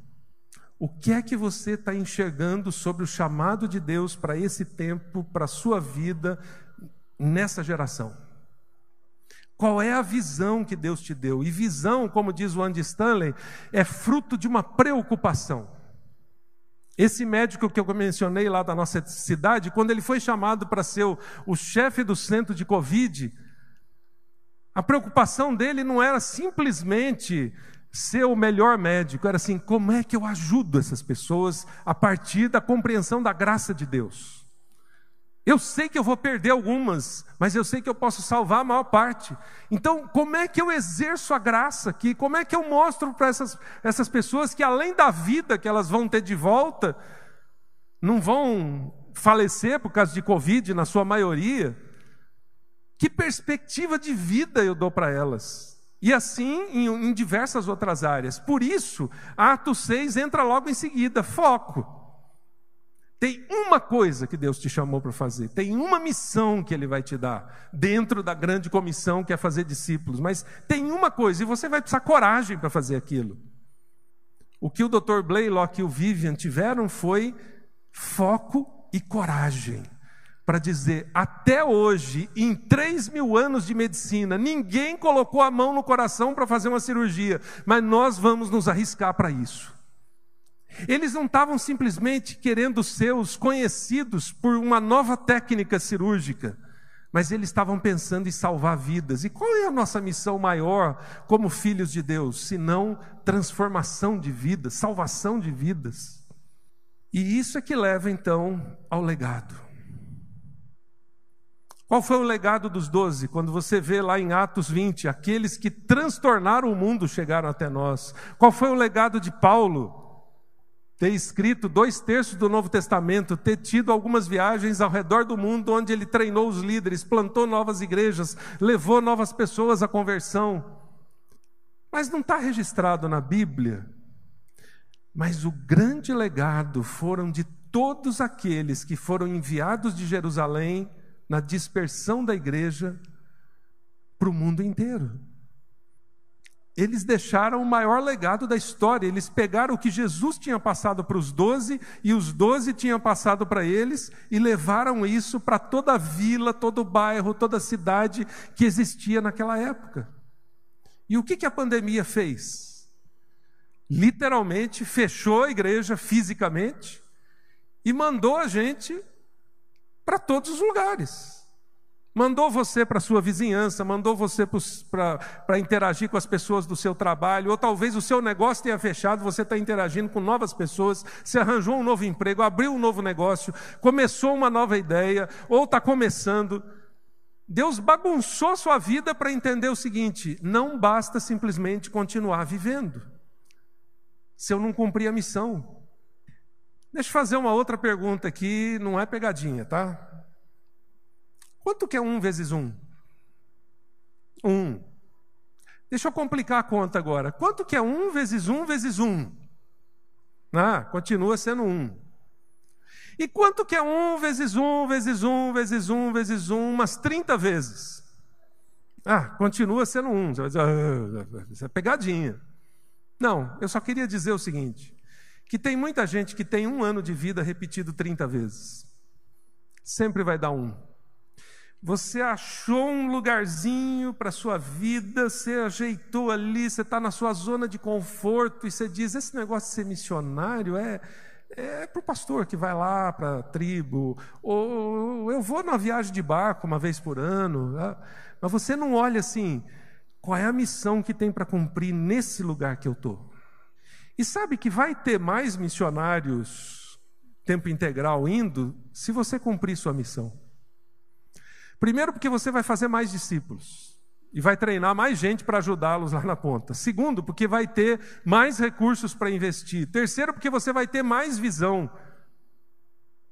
O que é que você está enxergando sobre o chamado de Deus para esse tempo, para a sua vida, nessa geração? Qual é a visão que Deus te deu? E visão, como diz o Andy Stanley, é fruto de uma preocupação. Esse médico que eu mencionei lá da nossa cidade, quando ele foi chamado para ser o, o chefe do centro de Covid, a preocupação dele não era simplesmente ser o melhor médico, era assim: como é que eu ajudo essas pessoas a partir da compreensão da graça de Deus? Eu sei que eu vou perder algumas, mas eu sei que eu posso salvar a maior parte. Então, como é que eu exerço a graça aqui? Como é que eu mostro para essas, essas pessoas que, além da vida que elas vão ter de volta, não vão falecer por causa de Covid, na sua maioria? Que perspectiva de vida eu dou para elas? E assim em, em, diversas outras áreas. Por isso, Atos 6 entra logo em seguida: foco. Tem uma coisa que Deus te chamou para fazer, tem uma missão que Ele vai te dar, dentro da grande comissão que é fazer discípulos, mas tem uma coisa, e você vai precisar coragem para fazer aquilo. O que o Dr. Blaylock e o Vivian tiveram foi foco e coragem para dizer: até hoje, em 3 mil anos de medicina, ninguém colocou a mão no coração para fazer uma cirurgia, mas nós vamos nos arriscar para isso. Eles não estavam simplesmente querendo ser os conhecidos por uma nova técnica cirúrgica, mas eles estavam pensando em salvar vidas. E qual é a nossa missão maior como filhos de Deus, se não transformação de vidas, salvação de vidas? E isso é que leva então ao legado. Qual foi o legado dos doze? Quando você vê lá em Atos 20, aqueles que transtornaram o mundo chegaram até nós. Qual foi o legado de Paulo? Ter escrito dois terços do Novo Testamento, ter tido algumas viagens ao redor do mundo, onde ele treinou os líderes, plantou novas igrejas, levou novas pessoas à conversão. Mas não está registrado na Bíblia. Mas o grande legado foram de todos aqueles que foram enviados de Jerusalém na dispersão da igreja para o mundo inteiro. Eles deixaram o maior legado da história. Eles pegaram o que Jesus tinha passado para os doze e os doze tinham passado para eles e levaram isso para toda a vila, todo o bairro, toda a cidade que existia naquela época. E o que, que a pandemia fez? Literalmente fechou a igreja fisicamente e mandou a gente para todos os lugares. Mandou você para a sua vizinhança, mandou você para interagir com as pessoas do seu trabalho, ou talvez o seu negócio tenha fechado, você está interagindo com novas pessoas, se arranjou um novo emprego, abriu um novo negócio, começou uma nova ideia, ou está começando. Deus bagunçou sua vida para entender o seguinte: não basta simplesmente continuar vivendo, se eu não cumprir a missão. Deixa eu fazer uma outra pergunta aqui, não é pegadinha, tá? Quanto que é um vezes um? Um. Deixa eu complicar a conta agora. Quanto que é um vezes um vezes um? Ah, continua sendo um. E quanto que é um vezes um vezes um vezes um vezes um, umas 30 vezes? Ah, continua sendo um. Você vai dizer, ah, isso é pegadinha. Não, eu só queria dizer o seguinte: que tem muita gente que tem um ano de vida repetido 30 vezes. Sempre vai dar um. Você achou um lugarzinho para sua vida, você ajeitou ali, você está na sua zona de conforto e você diz: esse negócio de ser missionário é, é para o pastor que vai lá para a tribo, ou eu vou numa viagem de barco uma vez por ano, tá? mas você não olha assim, qual é a missão que tem para cumprir nesse lugar que eu estou. E sabe que vai ter mais missionários tempo integral indo se você cumprir sua missão. Primeiro, porque você vai fazer mais discípulos e vai treinar mais gente para ajudá-los lá na ponta. Segundo, porque vai ter mais recursos para investir. Terceiro, porque você vai ter mais visão.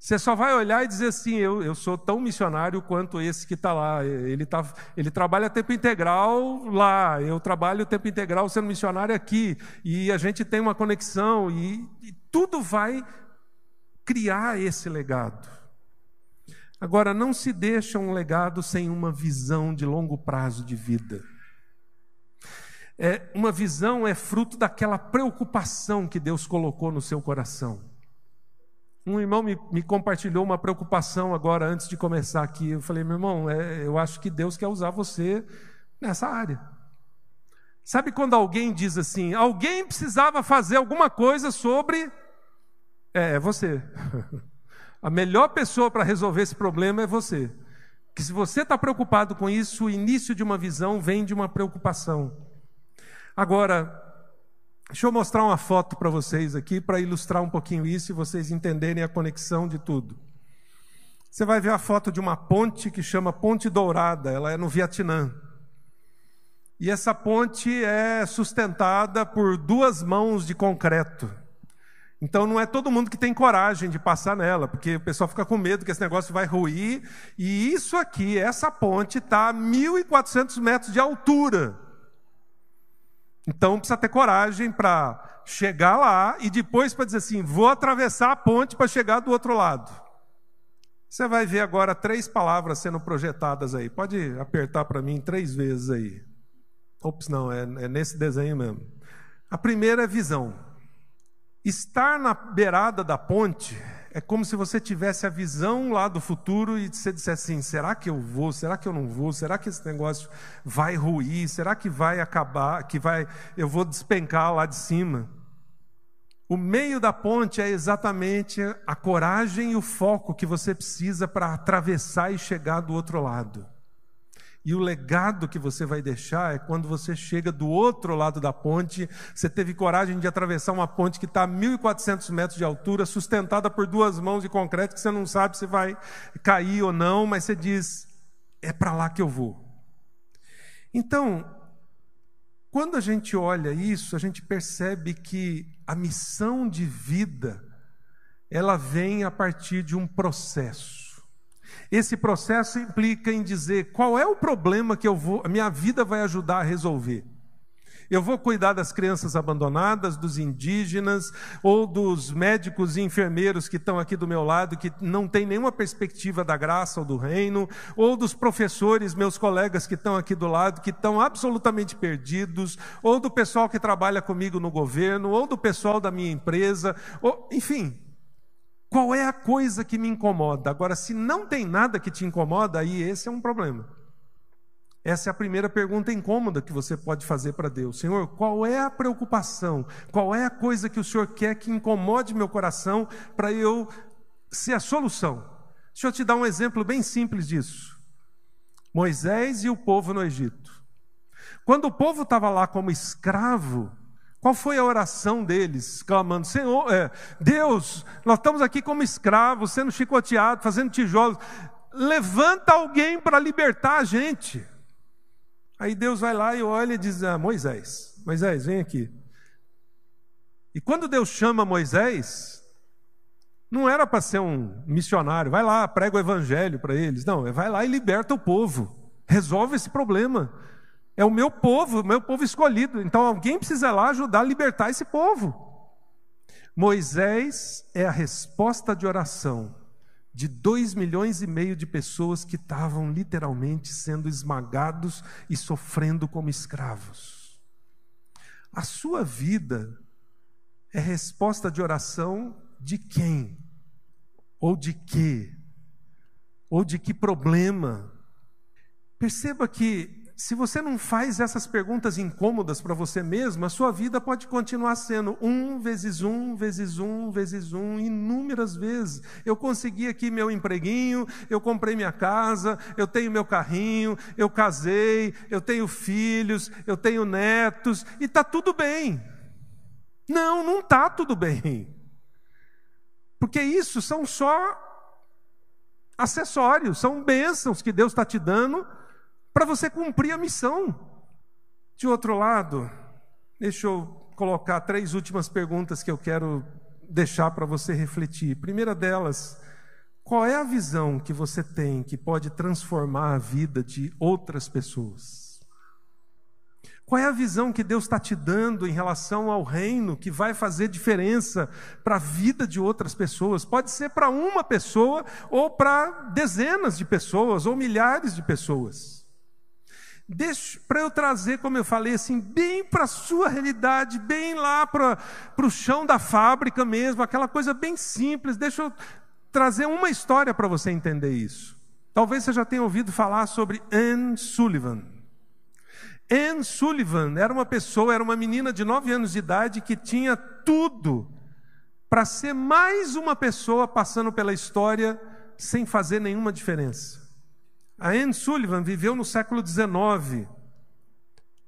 Você só vai olhar e dizer assim: eu, eu sou tão missionário quanto esse que está lá. Ele, tá, ele trabalha tempo integral lá, eu trabalho tempo integral sendo missionário aqui. E a gente tem uma conexão, e, e tudo vai criar esse legado. Agora, não se deixa um legado sem uma visão de longo prazo de vida. É, uma visão é fruto daquela preocupação que Deus colocou no seu coração. Um irmão me, me, compartilhou uma preocupação agora, antes de começar aqui. Eu falei, meu irmão, é, eu acho que Deus quer usar você nessa área. Sabe quando alguém diz assim, alguém precisava fazer alguma coisa sobre. É, é você. A melhor pessoa para resolver esse problema é você. Que se você está preocupado com isso, o início de uma visão vem de uma preocupação. Agora, deixa eu mostrar uma foto para vocês aqui para ilustrar um pouquinho isso e vocês entenderem a conexão de tudo. Você vai ver a foto de uma ponte que chama Ponte Dourada, ela é no Vietnã. E essa ponte é sustentada por duas mãos de concreto. Então não é todo mundo que tem coragem de passar nela, porque o pessoal fica com medo que esse negócio vai ruir. E isso aqui, essa ponte, está a 1.400 metros de altura. Então precisa ter coragem para chegar lá e depois para dizer assim: vou atravessar a ponte para chegar do outro lado. Você vai ver agora três palavras sendo projetadas aí. Pode apertar para mim três vezes aí. Ops, não, é, é nesse desenho mesmo. A primeira é visão. Estar na beirada da ponte é como se você tivesse a visão lá do futuro e você dissesse assim: será que eu vou? Será que eu não vou? Será que esse negócio vai ruir? Será que vai acabar? Que vai eu vou despencar lá de cima? O meio da ponte é exatamente a coragem e o foco que você precisa para atravessar e chegar do outro lado. E o legado que você vai deixar é quando você chega do outro lado da ponte, você teve coragem de atravessar uma ponte que está a 1.400 metros de altura, sustentada por duas mãos de concreto, que você não sabe se vai cair ou não, mas você diz: é para lá que eu vou. Então, quando a gente olha isso, a gente percebe que a missão de vida, ela vem a partir de um processo. Esse processo implica em dizer qual é o problema que eu vou, a minha vida vai ajudar a resolver. Eu vou cuidar das crianças abandonadas, dos indígenas, ou dos médicos e enfermeiros que estão aqui do meu lado, que não têm nenhuma perspectiva da graça ou do reino, ou dos professores, meus colegas que estão aqui do lado, que estão absolutamente perdidos, ou do pessoal que trabalha comigo no governo, ou do pessoal da minha empresa, ou, enfim, qual é a coisa que me incomoda? Agora, se não tem nada que te incomoda, aí esse é um problema. Essa é a primeira pergunta incômoda que você pode fazer para Deus. Senhor, qual é a preocupação? Qual é a coisa que o Senhor quer que incomode meu coração para eu ser a solução? Deixa eu te dar um exemplo bem simples disso. Moisés e o povo no Egito. Quando o povo estava lá como escravo, qual foi a oração deles, clamando: Senhor, é, Deus, nós estamos aqui como escravos, sendo chicoteados, fazendo tijolos. Levanta alguém para libertar a gente. Aí Deus vai lá e olha e diz: ah, Moisés, Moisés, vem aqui. E quando Deus chama Moisés, não era para ser um missionário, vai lá, prega o evangelho para eles. Não, vai lá e liberta o povo, resolve esse problema. É o meu povo, o meu povo escolhido. Então alguém precisa lá ajudar a libertar esse povo. Moisés é a resposta de oração de dois milhões e meio de pessoas que estavam literalmente sendo esmagados e sofrendo como escravos. A sua vida é resposta de oração de quem? Ou de quê? Ou de que problema? Perceba que se você não faz essas perguntas incômodas para você mesmo, a sua vida pode continuar sendo um vezes um, vezes um, vezes um, inúmeras vezes. Eu consegui aqui meu empreguinho, eu comprei minha casa, eu tenho meu carrinho, eu casei, eu tenho filhos, eu tenho netos, e está tudo bem. Não, não está tudo bem. Porque isso são só acessórios, são bênçãos que Deus está te dando para você cumprir a missão. De outro lado, deixa eu colocar três últimas perguntas que eu quero deixar para você refletir. Primeira delas, qual é a visão que você tem que pode transformar a vida de outras pessoas? Qual é a visão que Deus está te dando em relação ao reino que vai fazer diferença para a vida de outras pessoas? Pode ser para uma pessoa, ou para dezenas de pessoas, ou milhares de pessoas. Para eu trazer, como eu falei, assim, bem para a sua realidade, bem lá para o chão da fábrica mesmo, aquela coisa bem simples. Deixa eu trazer uma história para você entender isso. Talvez você já tenha ouvido falar sobre Anne Sullivan. Anne Sullivan era uma pessoa, era uma menina de 9 anos de idade que tinha tudo para ser mais uma pessoa passando pela história sem fazer nenhuma diferença. A Anne Sullivan viveu no século XIX.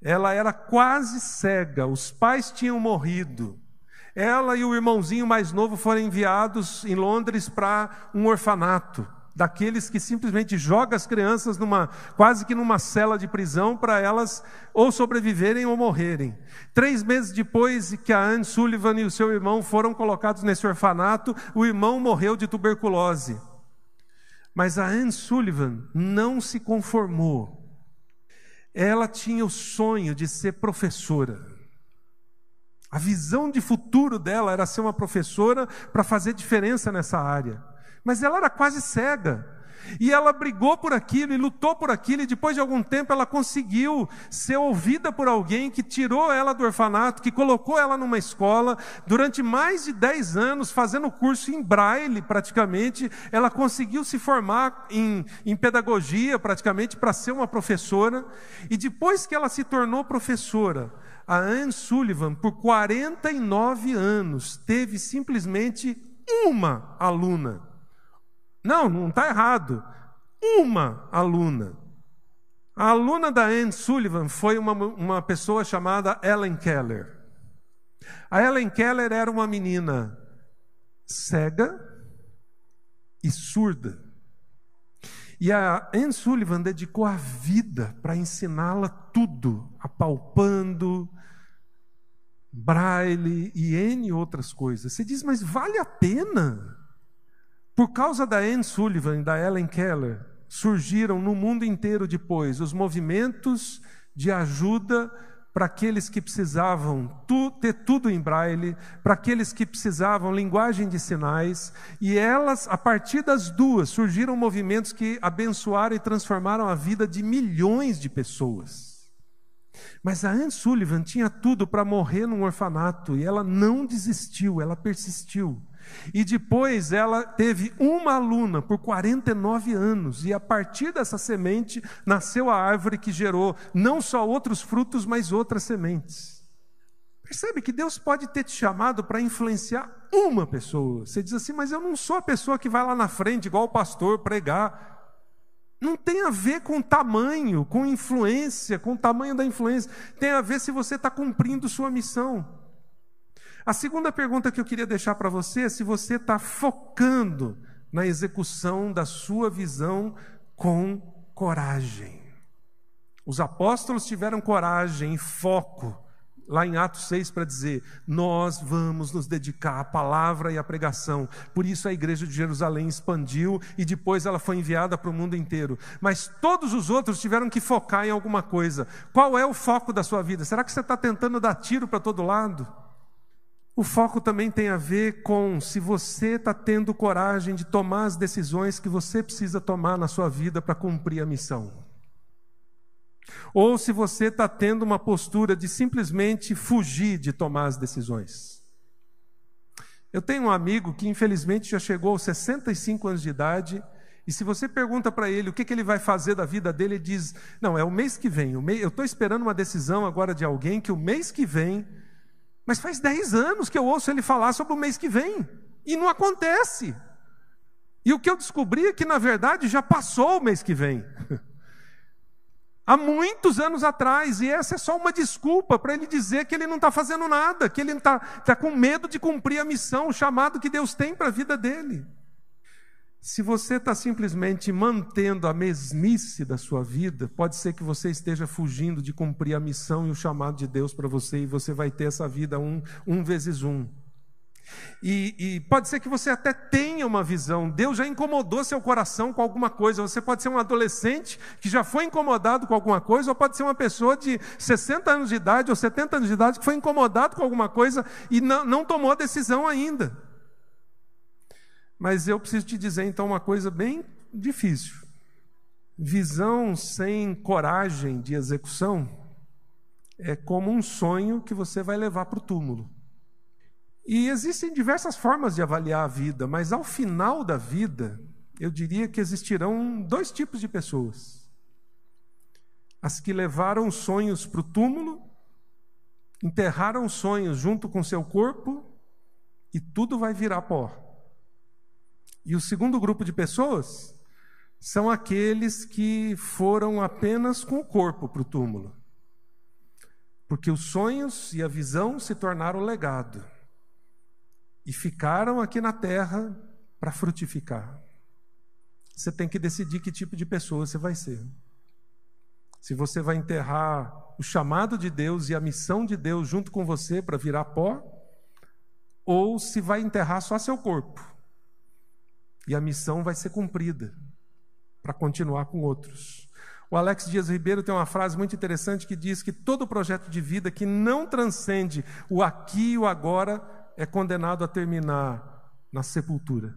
Ela era quase cega, os pais tinham morrido. Ela e o irmãozinho mais novo foram enviados em Londres para um orfanato, daqueles que simplesmente joga as crianças numa quase que numa cela de prisão para elas ou sobreviverem ou morrerem. Três meses depois que a Anne Sullivan e o seu irmão foram colocados nesse orfanato, o irmão morreu de tuberculose. Mas a Anne Sullivan não se conformou. Ela tinha o sonho de ser professora. A visão de futuro dela era ser uma professora para fazer diferença nessa área. Mas ela era quase cega. E ela brigou por aquilo e lutou por aquilo, e depois de algum tempo ela conseguiu ser ouvida por alguém que tirou ela do orfanato, que colocou ela numa escola. Durante mais de 10 anos, fazendo curso em braille, praticamente, ela conseguiu se formar em, em pedagogia, praticamente, para ser uma professora. E depois que ela se tornou professora, a Anne Sullivan, por 49 anos, teve simplesmente uma aluna. Não, não está errado. Uma aluna. A aluna da Anne Sullivan foi uma, uma pessoa chamada Ellen Keller. A Ellen Keller era uma menina cega e surda. E a Anne Sullivan dedicou a vida para ensiná-la tudo, apalpando, braille e N outras coisas. Você diz, mas vale a pena? Por causa da Anne Sullivan e da Ellen Keller, surgiram no mundo inteiro depois os movimentos de ajuda para aqueles que precisavam tu, ter tudo em braille, para aqueles que precisavam linguagem de sinais, e elas, a partir das duas, surgiram movimentos que abençoaram e transformaram a vida de milhões de pessoas. Mas a Anne Sullivan tinha tudo para morrer num orfanato e ela não desistiu, ela persistiu. E depois ela teve uma aluna por 49 anos, e a partir dessa semente nasceu a árvore que gerou não só outros frutos, mas outras sementes. Percebe que Deus pode ter te chamado para influenciar uma pessoa. Você diz assim, mas eu não sou a pessoa que vai lá na frente, igual o pastor, pregar. Não tem a ver com tamanho, com influência, com o tamanho da influência. Tem a ver se você está cumprindo sua missão. A segunda pergunta que eu queria deixar para você é se você está focando na execução da sua visão com coragem. Os apóstolos tiveram coragem e foco lá em Atos 6 para dizer: Nós vamos nos dedicar à palavra e à pregação. Por isso a igreja de Jerusalém expandiu e depois ela foi enviada para o mundo inteiro. Mas todos os outros tiveram que focar em alguma coisa. Qual é o foco da sua vida? Será que você está tentando dar tiro para todo lado? O foco também tem a ver com se você está tendo coragem de tomar as decisões que você precisa tomar na sua vida para cumprir a missão. Ou se você está tendo uma postura de simplesmente fugir de tomar as decisões. Eu tenho um amigo que infelizmente já chegou aos 65 anos de idade E se você pergunta para ele o que, que, ele vai fazer da vida dele, ele diz: Não, é o mês que vem. Eu estou esperando uma decisão agora de alguém que o mês que vem. Mas faz 10 anos que eu ouço ele falar sobre o mês que vem. E não acontece. E o que eu descobri é que, na verdade, já passou o mês que vem. Há muitos anos atrás, e essa é só uma desculpa para ele dizer que ele não está fazendo nada, que ele está tá com medo de cumprir a missão, o chamado que Deus tem para a vida dele. Se você está simplesmente mantendo a mesmice da sua vida, pode ser que você esteja fugindo de cumprir a missão e o chamado de Deus para você, e você vai ter essa vida um, um vezes um. E, e, pode ser que você até tenha uma visão, Deus já incomodou seu coração com alguma coisa. Você pode ser um adolescente que já foi incomodado com alguma coisa, ou pode ser uma pessoa de 60 anos de idade ou 70 anos de idade que foi incomodado com alguma coisa e não, não tomou a decisão ainda. Mas eu preciso te dizer então uma coisa bem difícil. Visão sem coragem de execução é como um sonho que você vai levar para o túmulo. E existem diversas formas de avaliar a vida, mas ao final da vida, eu diria que existirão dois tipos de pessoas: as que levaram sonhos para o túmulo, enterraram sonhos junto com seu corpo, e tudo vai virar pó. E o segundo grupo de pessoas são aqueles que foram apenas com o corpo para o túmulo. Porque os sonhos e a visão se tornaram legado e ficaram aqui na terra para frutificar. Você tem que decidir que tipo de pessoa você vai ser. Se você vai enterrar o chamado de Deus e a missão de Deus junto com você para virar pó, ou se vai enterrar só seu corpo. E a missão vai ser cumprida para continuar com outros. O Alex Dias Ribeiro tem uma frase muito interessante que diz que todo projeto de vida que não transcende o aqui e o agora é condenado a terminar na sepultura.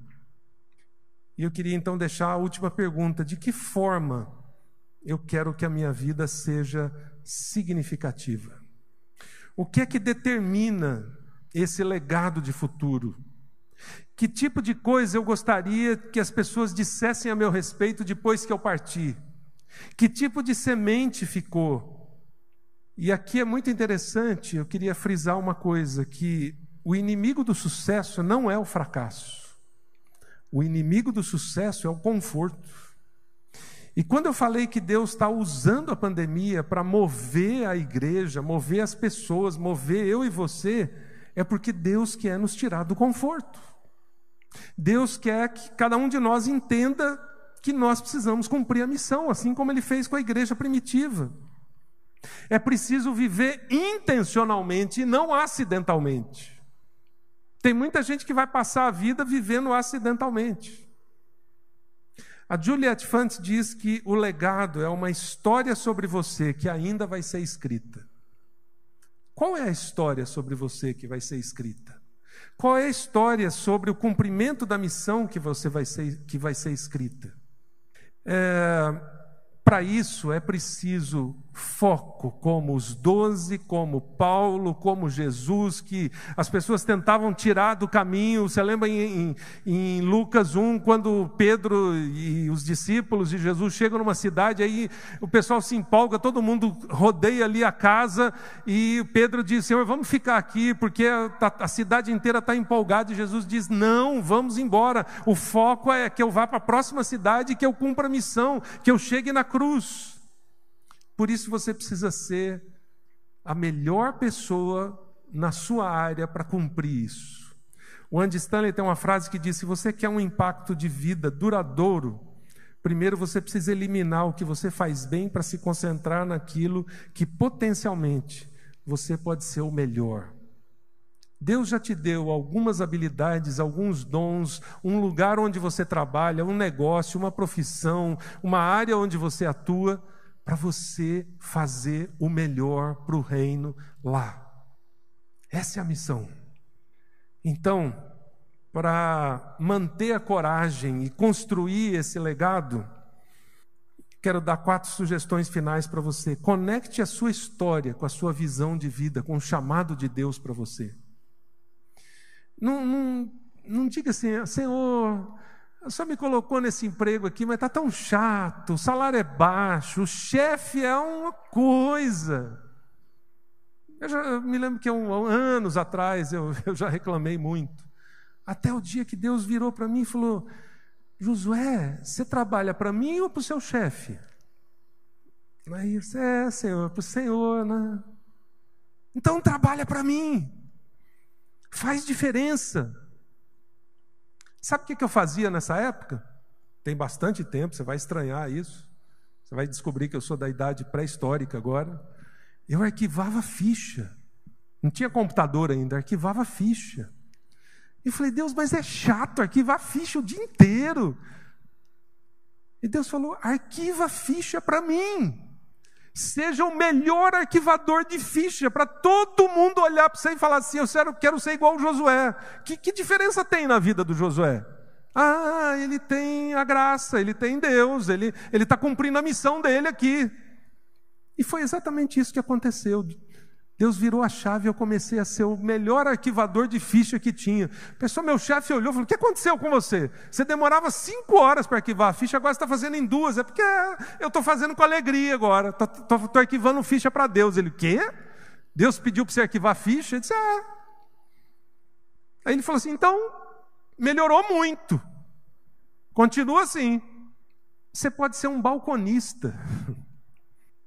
E eu queria então deixar a última pergunta: de que forma eu quero que a minha vida seja significativa? O que é que determina esse legado de futuro? Que tipo de coisa eu gostaria que as pessoas dissessem a meu respeito depois que eu partir? Que tipo de semente ficou? E aqui é muito interessante, eu queria frisar uma coisa: que o inimigo do sucesso não é o fracasso. O inimigo do sucesso é o conforto. E quando eu falei que Deus está usando a pandemia para mover a igreja, mover as pessoas, mover eu e você, é porque Deus quer nos tirar do conforto. Deus quer que cada um de nós entenda que nós precisamos cumprir a missão, assim como ele fez com a igreja primitiva. É preciso viver intencionalmente e não acidentalmente. Tem muita gente que vai passar a vida vivendo acidentalmente. A Juliet Fant diz que o legado é uma história sobre você que ainda vai ser escrita. Qual é a história sobre você que vai ser escrita? Qual é a história sobre o cumprimento da missão que você vai ser, que vai ser escrita? É, Para isso é preciso foco, como os doze, como Paulo, como Jesus, que as pessoas tentavam tirar do caminho. Você lembra em, em, em, Lucas 1, quando Pedro e os discípulos de Jesus chegam numa cidade, aí o pessoal se empolga, todo mundo rodeia ali a casa, e Pedro diz: Senhor, vamos ficar aqui, porque a, a cidade inteira está empolgada, e Jesus diz: Não, vamos embora. O foco é que eu vá para a próxima cidade, que eu cumpra a missão, que eu chegue na cruz. Por isso você precisa ser a melhor pessoa na sua área para cumprir isso. O Andy Stanley tem uma frase que diz: se você quer um impacto de vida duradouro, primeiro você precisa eliminar o que você faz bem para se concentrar naquilo que potencialmente você pode ser o melhor. Deus já te deu algumas habilidades, alguns dons, um lugar onde você trabalha, um negócio, uma profissão, uma área onde você atua para você fazer o melhor para o reino lá. Essa é a missão. Então, para manter a coragem e construir esse legado, quero dar quatro sugestões finais para você. Conecte a sua história com a sua visão de vida, com o chamado de Deus para você. Não, não, não diga assim, Senhor, senhor me colocou nesse emprego aqui, mas está tão chato, o salário é baixo, o chefe é uma coisa. Eu, já, eu me lembro que um, anos atrás eu, eu já reclamei muito. Até o dia que Deus virou para mim e falou: Josué, você trabalha para mim ou para o seu chefe? Aí eu disse: É, Senhor, para o Senhor, né? Então trabalha para mim, faz diferença. Sabe o que eu fazia nessa época? Tem bastante tempo, você vai estranhar isso. Você vai descobrir que eu sou da idade pré-histórica agora. Eu arquivava ficha. Não tinha computador ainda, arquivava ficha. E falei, Deus, mas é chato arquivar ficha o dia inteiro. E Deus falou: arquiva ficha para mim. Seja o melhor arquivador de ficha, para todo mundo olhar para você e falar assim: eu quero, ser igual o Josué. Que, que diferença tem na vida do Josué? Ah, ele tem a graça, ele tem Deus, ele está cumprindo a missão dele aqui. E foi exatamente isso que aconteceu. Deus virou a chave e eu comecei a ser o melhor arquivador de ficha que tinha. Pessoal, meu chefe olhou e falou: O que aconteceu com você? Você demorava cinco horas para arquivar a ficha, agora está fazendo em duas. É porque eu estou fazendo com alegria agora. Estou arquivando ficha para Deus. Ele, o quê? Deus pediu para você arquivar a ficha? Eu disse: É. Aí ele falou assim: Então, melhorou muito. Continua assim. Você pode ser um balconista.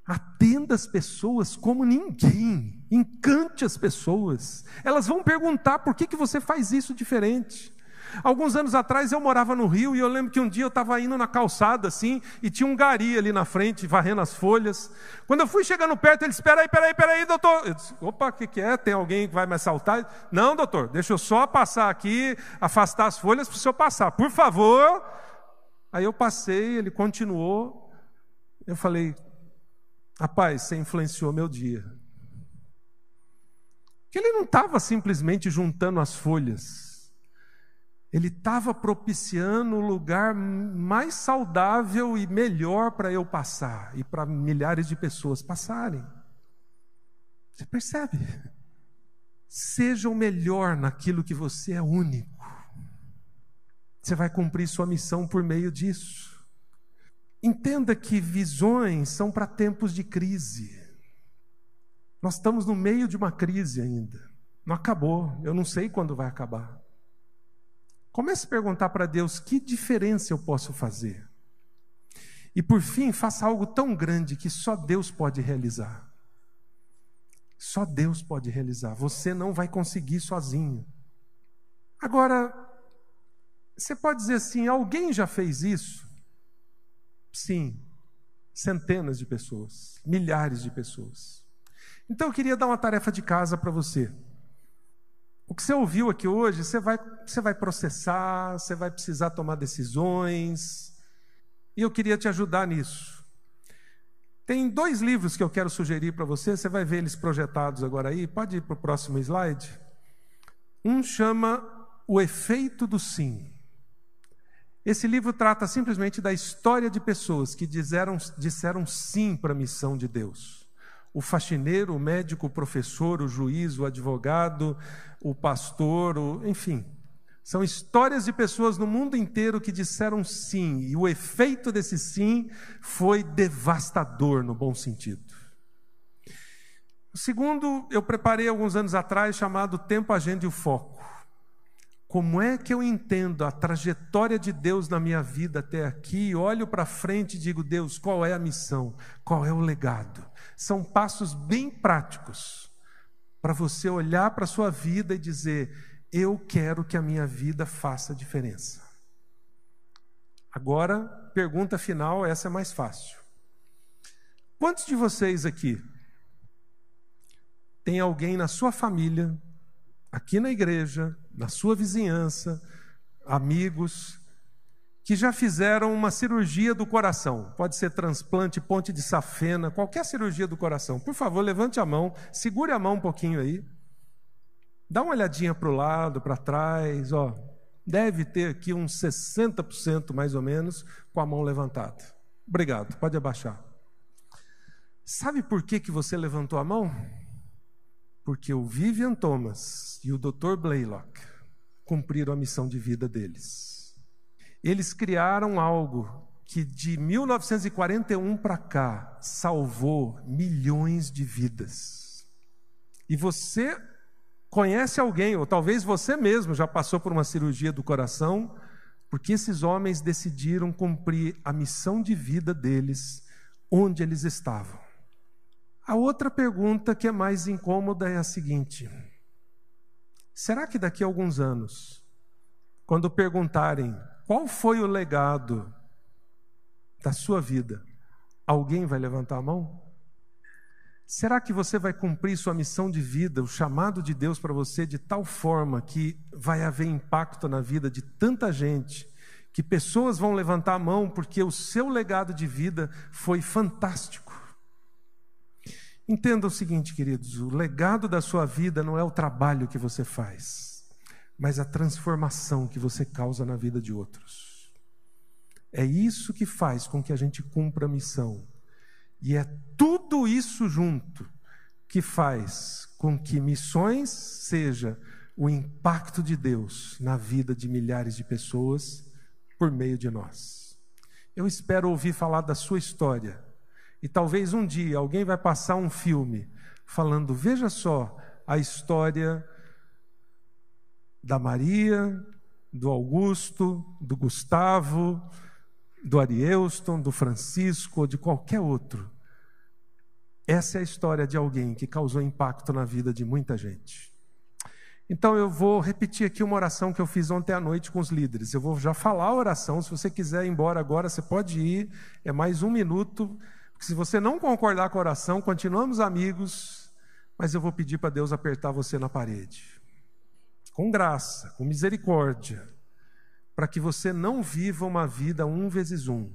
Atenda as pessoas como ninguém. Encante as pessoas. Elas vão perguntar por que, que você faz isso diferente. Alguns anos atrás eu morava no Rio e eu lembro que um dia eu estava indo na calçada assim e tinha um gari ali na frente varrendo as folhas. Quando eu fui chegando perto, ele disse: Peraí, peraí, peraí, doutor. Eu disse: Opa, o que, que é? Tem alguém que vai me assaltar? Não, doutor, deixa eu só passar aqui, afastar as folhas para o senhor passar, por favor. Aí eu passei, ele continuou. Eu falei: Rapaz, você influenciou meu dia. Que ele não estava simplesmente juntando as folhas. Ele estava propiciando o lugar mais saudável e melhor para eu passar e para milhares de pessoas passarem. Você percebe? Seja o melhor naquilo que você é único. Você vai cumprir sua missão por meio disso. Entenda que visões são para tempos de crise. Nós estamos no meio de uma crise ainda. Não acabou, eu não sei quando vai acabar. Comece a perguntar para Deus que diferença eu posso fazer. E por fim, faça algo tão grande que só Deus pode realizar. Só Deus pode realizar. Você não vai conseguir sozinho. Agora, você pode dizer assim: alguém já fez isso? Sim, centenas de pessoas, milhares de pessoas. Então eu queria dar uma tarefa de casa para você. O que você ouviu aqui hoje, você vai, você vai processar, você vai precisar tomar decisões, e eu queria te ajudar nisso. Tem dois livros que eu quero sugerir para você, você vai ver eles projetados agora aí. Pode ir para o próximo slide. Um chama O Efeito do Sim. Esse livro trata simplesmente da história de pessoas que disseram, disseram sim para a missão de Deus. O faxineiro, o médico, o professor, o juiz, o advogado, o pastor, o, enfim. São histórias de pessoas no mundo inteiro que disseram sim, e o efeito desse sim foi devastador no bom sentido. O segundo, eu preparei alguns anos atrás, chamado Tempo, Agenda e o Foco. Como é que eu entendo a trajetória de Deus na minha vida até aqui? Olho para frente e digo, Deus, qual é a missão? Qual é o legado? São passos bem práticos para você olhar para a sua vida e dizer: eu quero que a minha vida faça diferença. Agora, pergunta final, essa é mais fácil. Quantos de vocês aqui tem alguém na sua família aqui na igreja, na sua vizinhança, amigos, que já fizeram uma cirurgia do coração. Pode ser transplante, ponte de safena, qualquer cirurgia do coração. Por favor, levante a mão, segure a mão um pouquinho aí. Dá uma olhadinha para o lado, para trás, ó. Deve ter aqui uns 60% mais ou menos com a mão levantada. Obrigado, pode abaixar. Sabe por que, que você levantou a mão? Porque o Vivian Thomas e o Dr. Blaylock cumpriram a missão de vida deles. Eles criaram algo que de 1941 para cá salvou milhões de vidas. E você conhece alguém, ou talvez você mesmo já passou por uma cirurgia do coração, porque esses homens decidiram cumprir a missão de vida deles onde eles estavam. A outra pergunta que é mais incômoda é a seguinte: será que daqui a alguns anos, quando perguntarem qual foi o legado da sua vida, alguém vai levantar a mão? Será que você vai cumprir sua missão de vida, o chamado de Deus para você, de tal forma que vai haver impacto na vida de tanta gente, que pessoas vão levantar a mão porque o seu legado de vida foi fantástico? Entenda o seguinte, queridos: o legado da sua vida não é o trabalho que você faz, mas a transformação que você causa na vida de outros. É isso que faz com que a gente cumpra a missão. E é tudo isso junto que faz com que missões seja o impacto de Deus na vida de milhares de pessoas por meio de nós. Eu espero ouvir falar da sua história. E talvez um dia alguém vai passar um filme falando: veja só a história da Maria, do Augusto, do Gustavo, do Arieuston, do Francisco ou de qualquer outro. Essa é a história de alguém que causou impacto na vida de muita gente. Então eu vou repetir aqui uma oração que eu fiz ontem à noite com os líderes. Eu vou já falar a oração. Se você quiser ir embora agora, você pode ir. É mais um minuto. Porque se você não concordar com a oração, continuamos amigos. Mas eu vou pedir para Deus apertar você na parede. Com graça, com misericórdia para que você não viva uma vida um vezes um,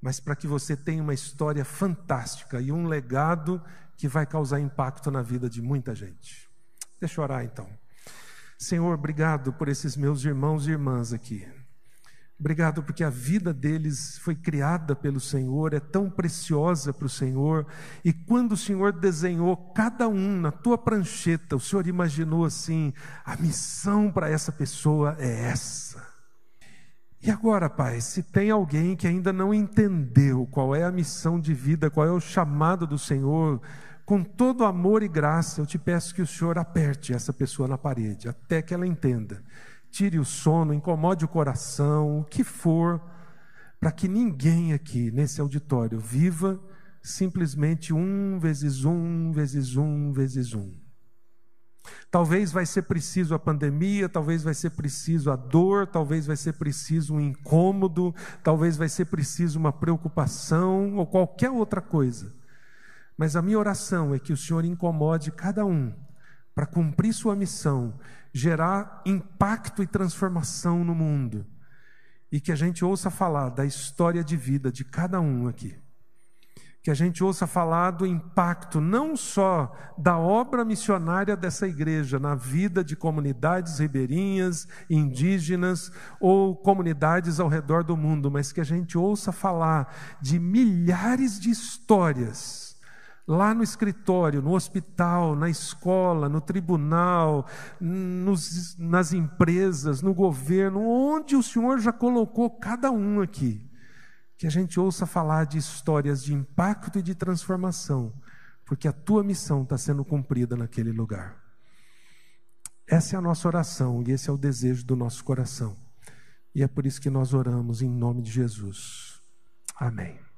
mas para que você tenha uma história fantástica e um legado que vai causar impacto na vida de muita gente. Deixa eu orar então. Senhor, obrigado por esses meus irmãos e irmãs aqui. Obrigado porque a vida deles foi criada pelo Senhor, é tão preciosa para o Senhor, e quando o Senhor desenhou cada um na tua prancheta, o Senhor imaginou assim: a missão para essa pessoa é essa. E agora, Pai, se tem alguém que ainda não entendeu qual é a missão de vida, qual é o chamado do Senhor, com todo amor e graça, eu te peço que o Senhor aperte essa pessoa na parede, até que ela entenda. Tire o sono, incomode o coração, o que for, para que ninguém aqui nesse auditório viva simplesmente um vezes um, vezes um, vezes um. Talvez vai ser preciso a pandemia, talvez vai ser preciso a dor, talvez vai ser preciso um incômodo, talvez vai ser preciso uma preocupação ou qualquer outra coisa. Mas a minha oração é que o Senhor incomode cada um para cumprir sua missão, gerar impacto e transformação no mundo. E que a gente ouça falar da história de vida de cada um aqui que a gente ouça falar do impacto não só da obra missionária dessa igreja na vida de comunidades ribeirinhas, indígenas ou comunidades ao redor do mundo, mas que a gente ouça falar de milhares de histórias lá no escritório, no hospital, na escola, no tribunal, nos, nas empresas, no governo, onde o Senhor já colocou cada um aqui que a gente ouça falar de histórias de impacto e de transformação, porque a tua missão está sendo cumprida naquele lugar. Essa é a nossa oração e esse é o desejo do nosso coração. E é por isso que nós oramos em nome de Jesus. Amém.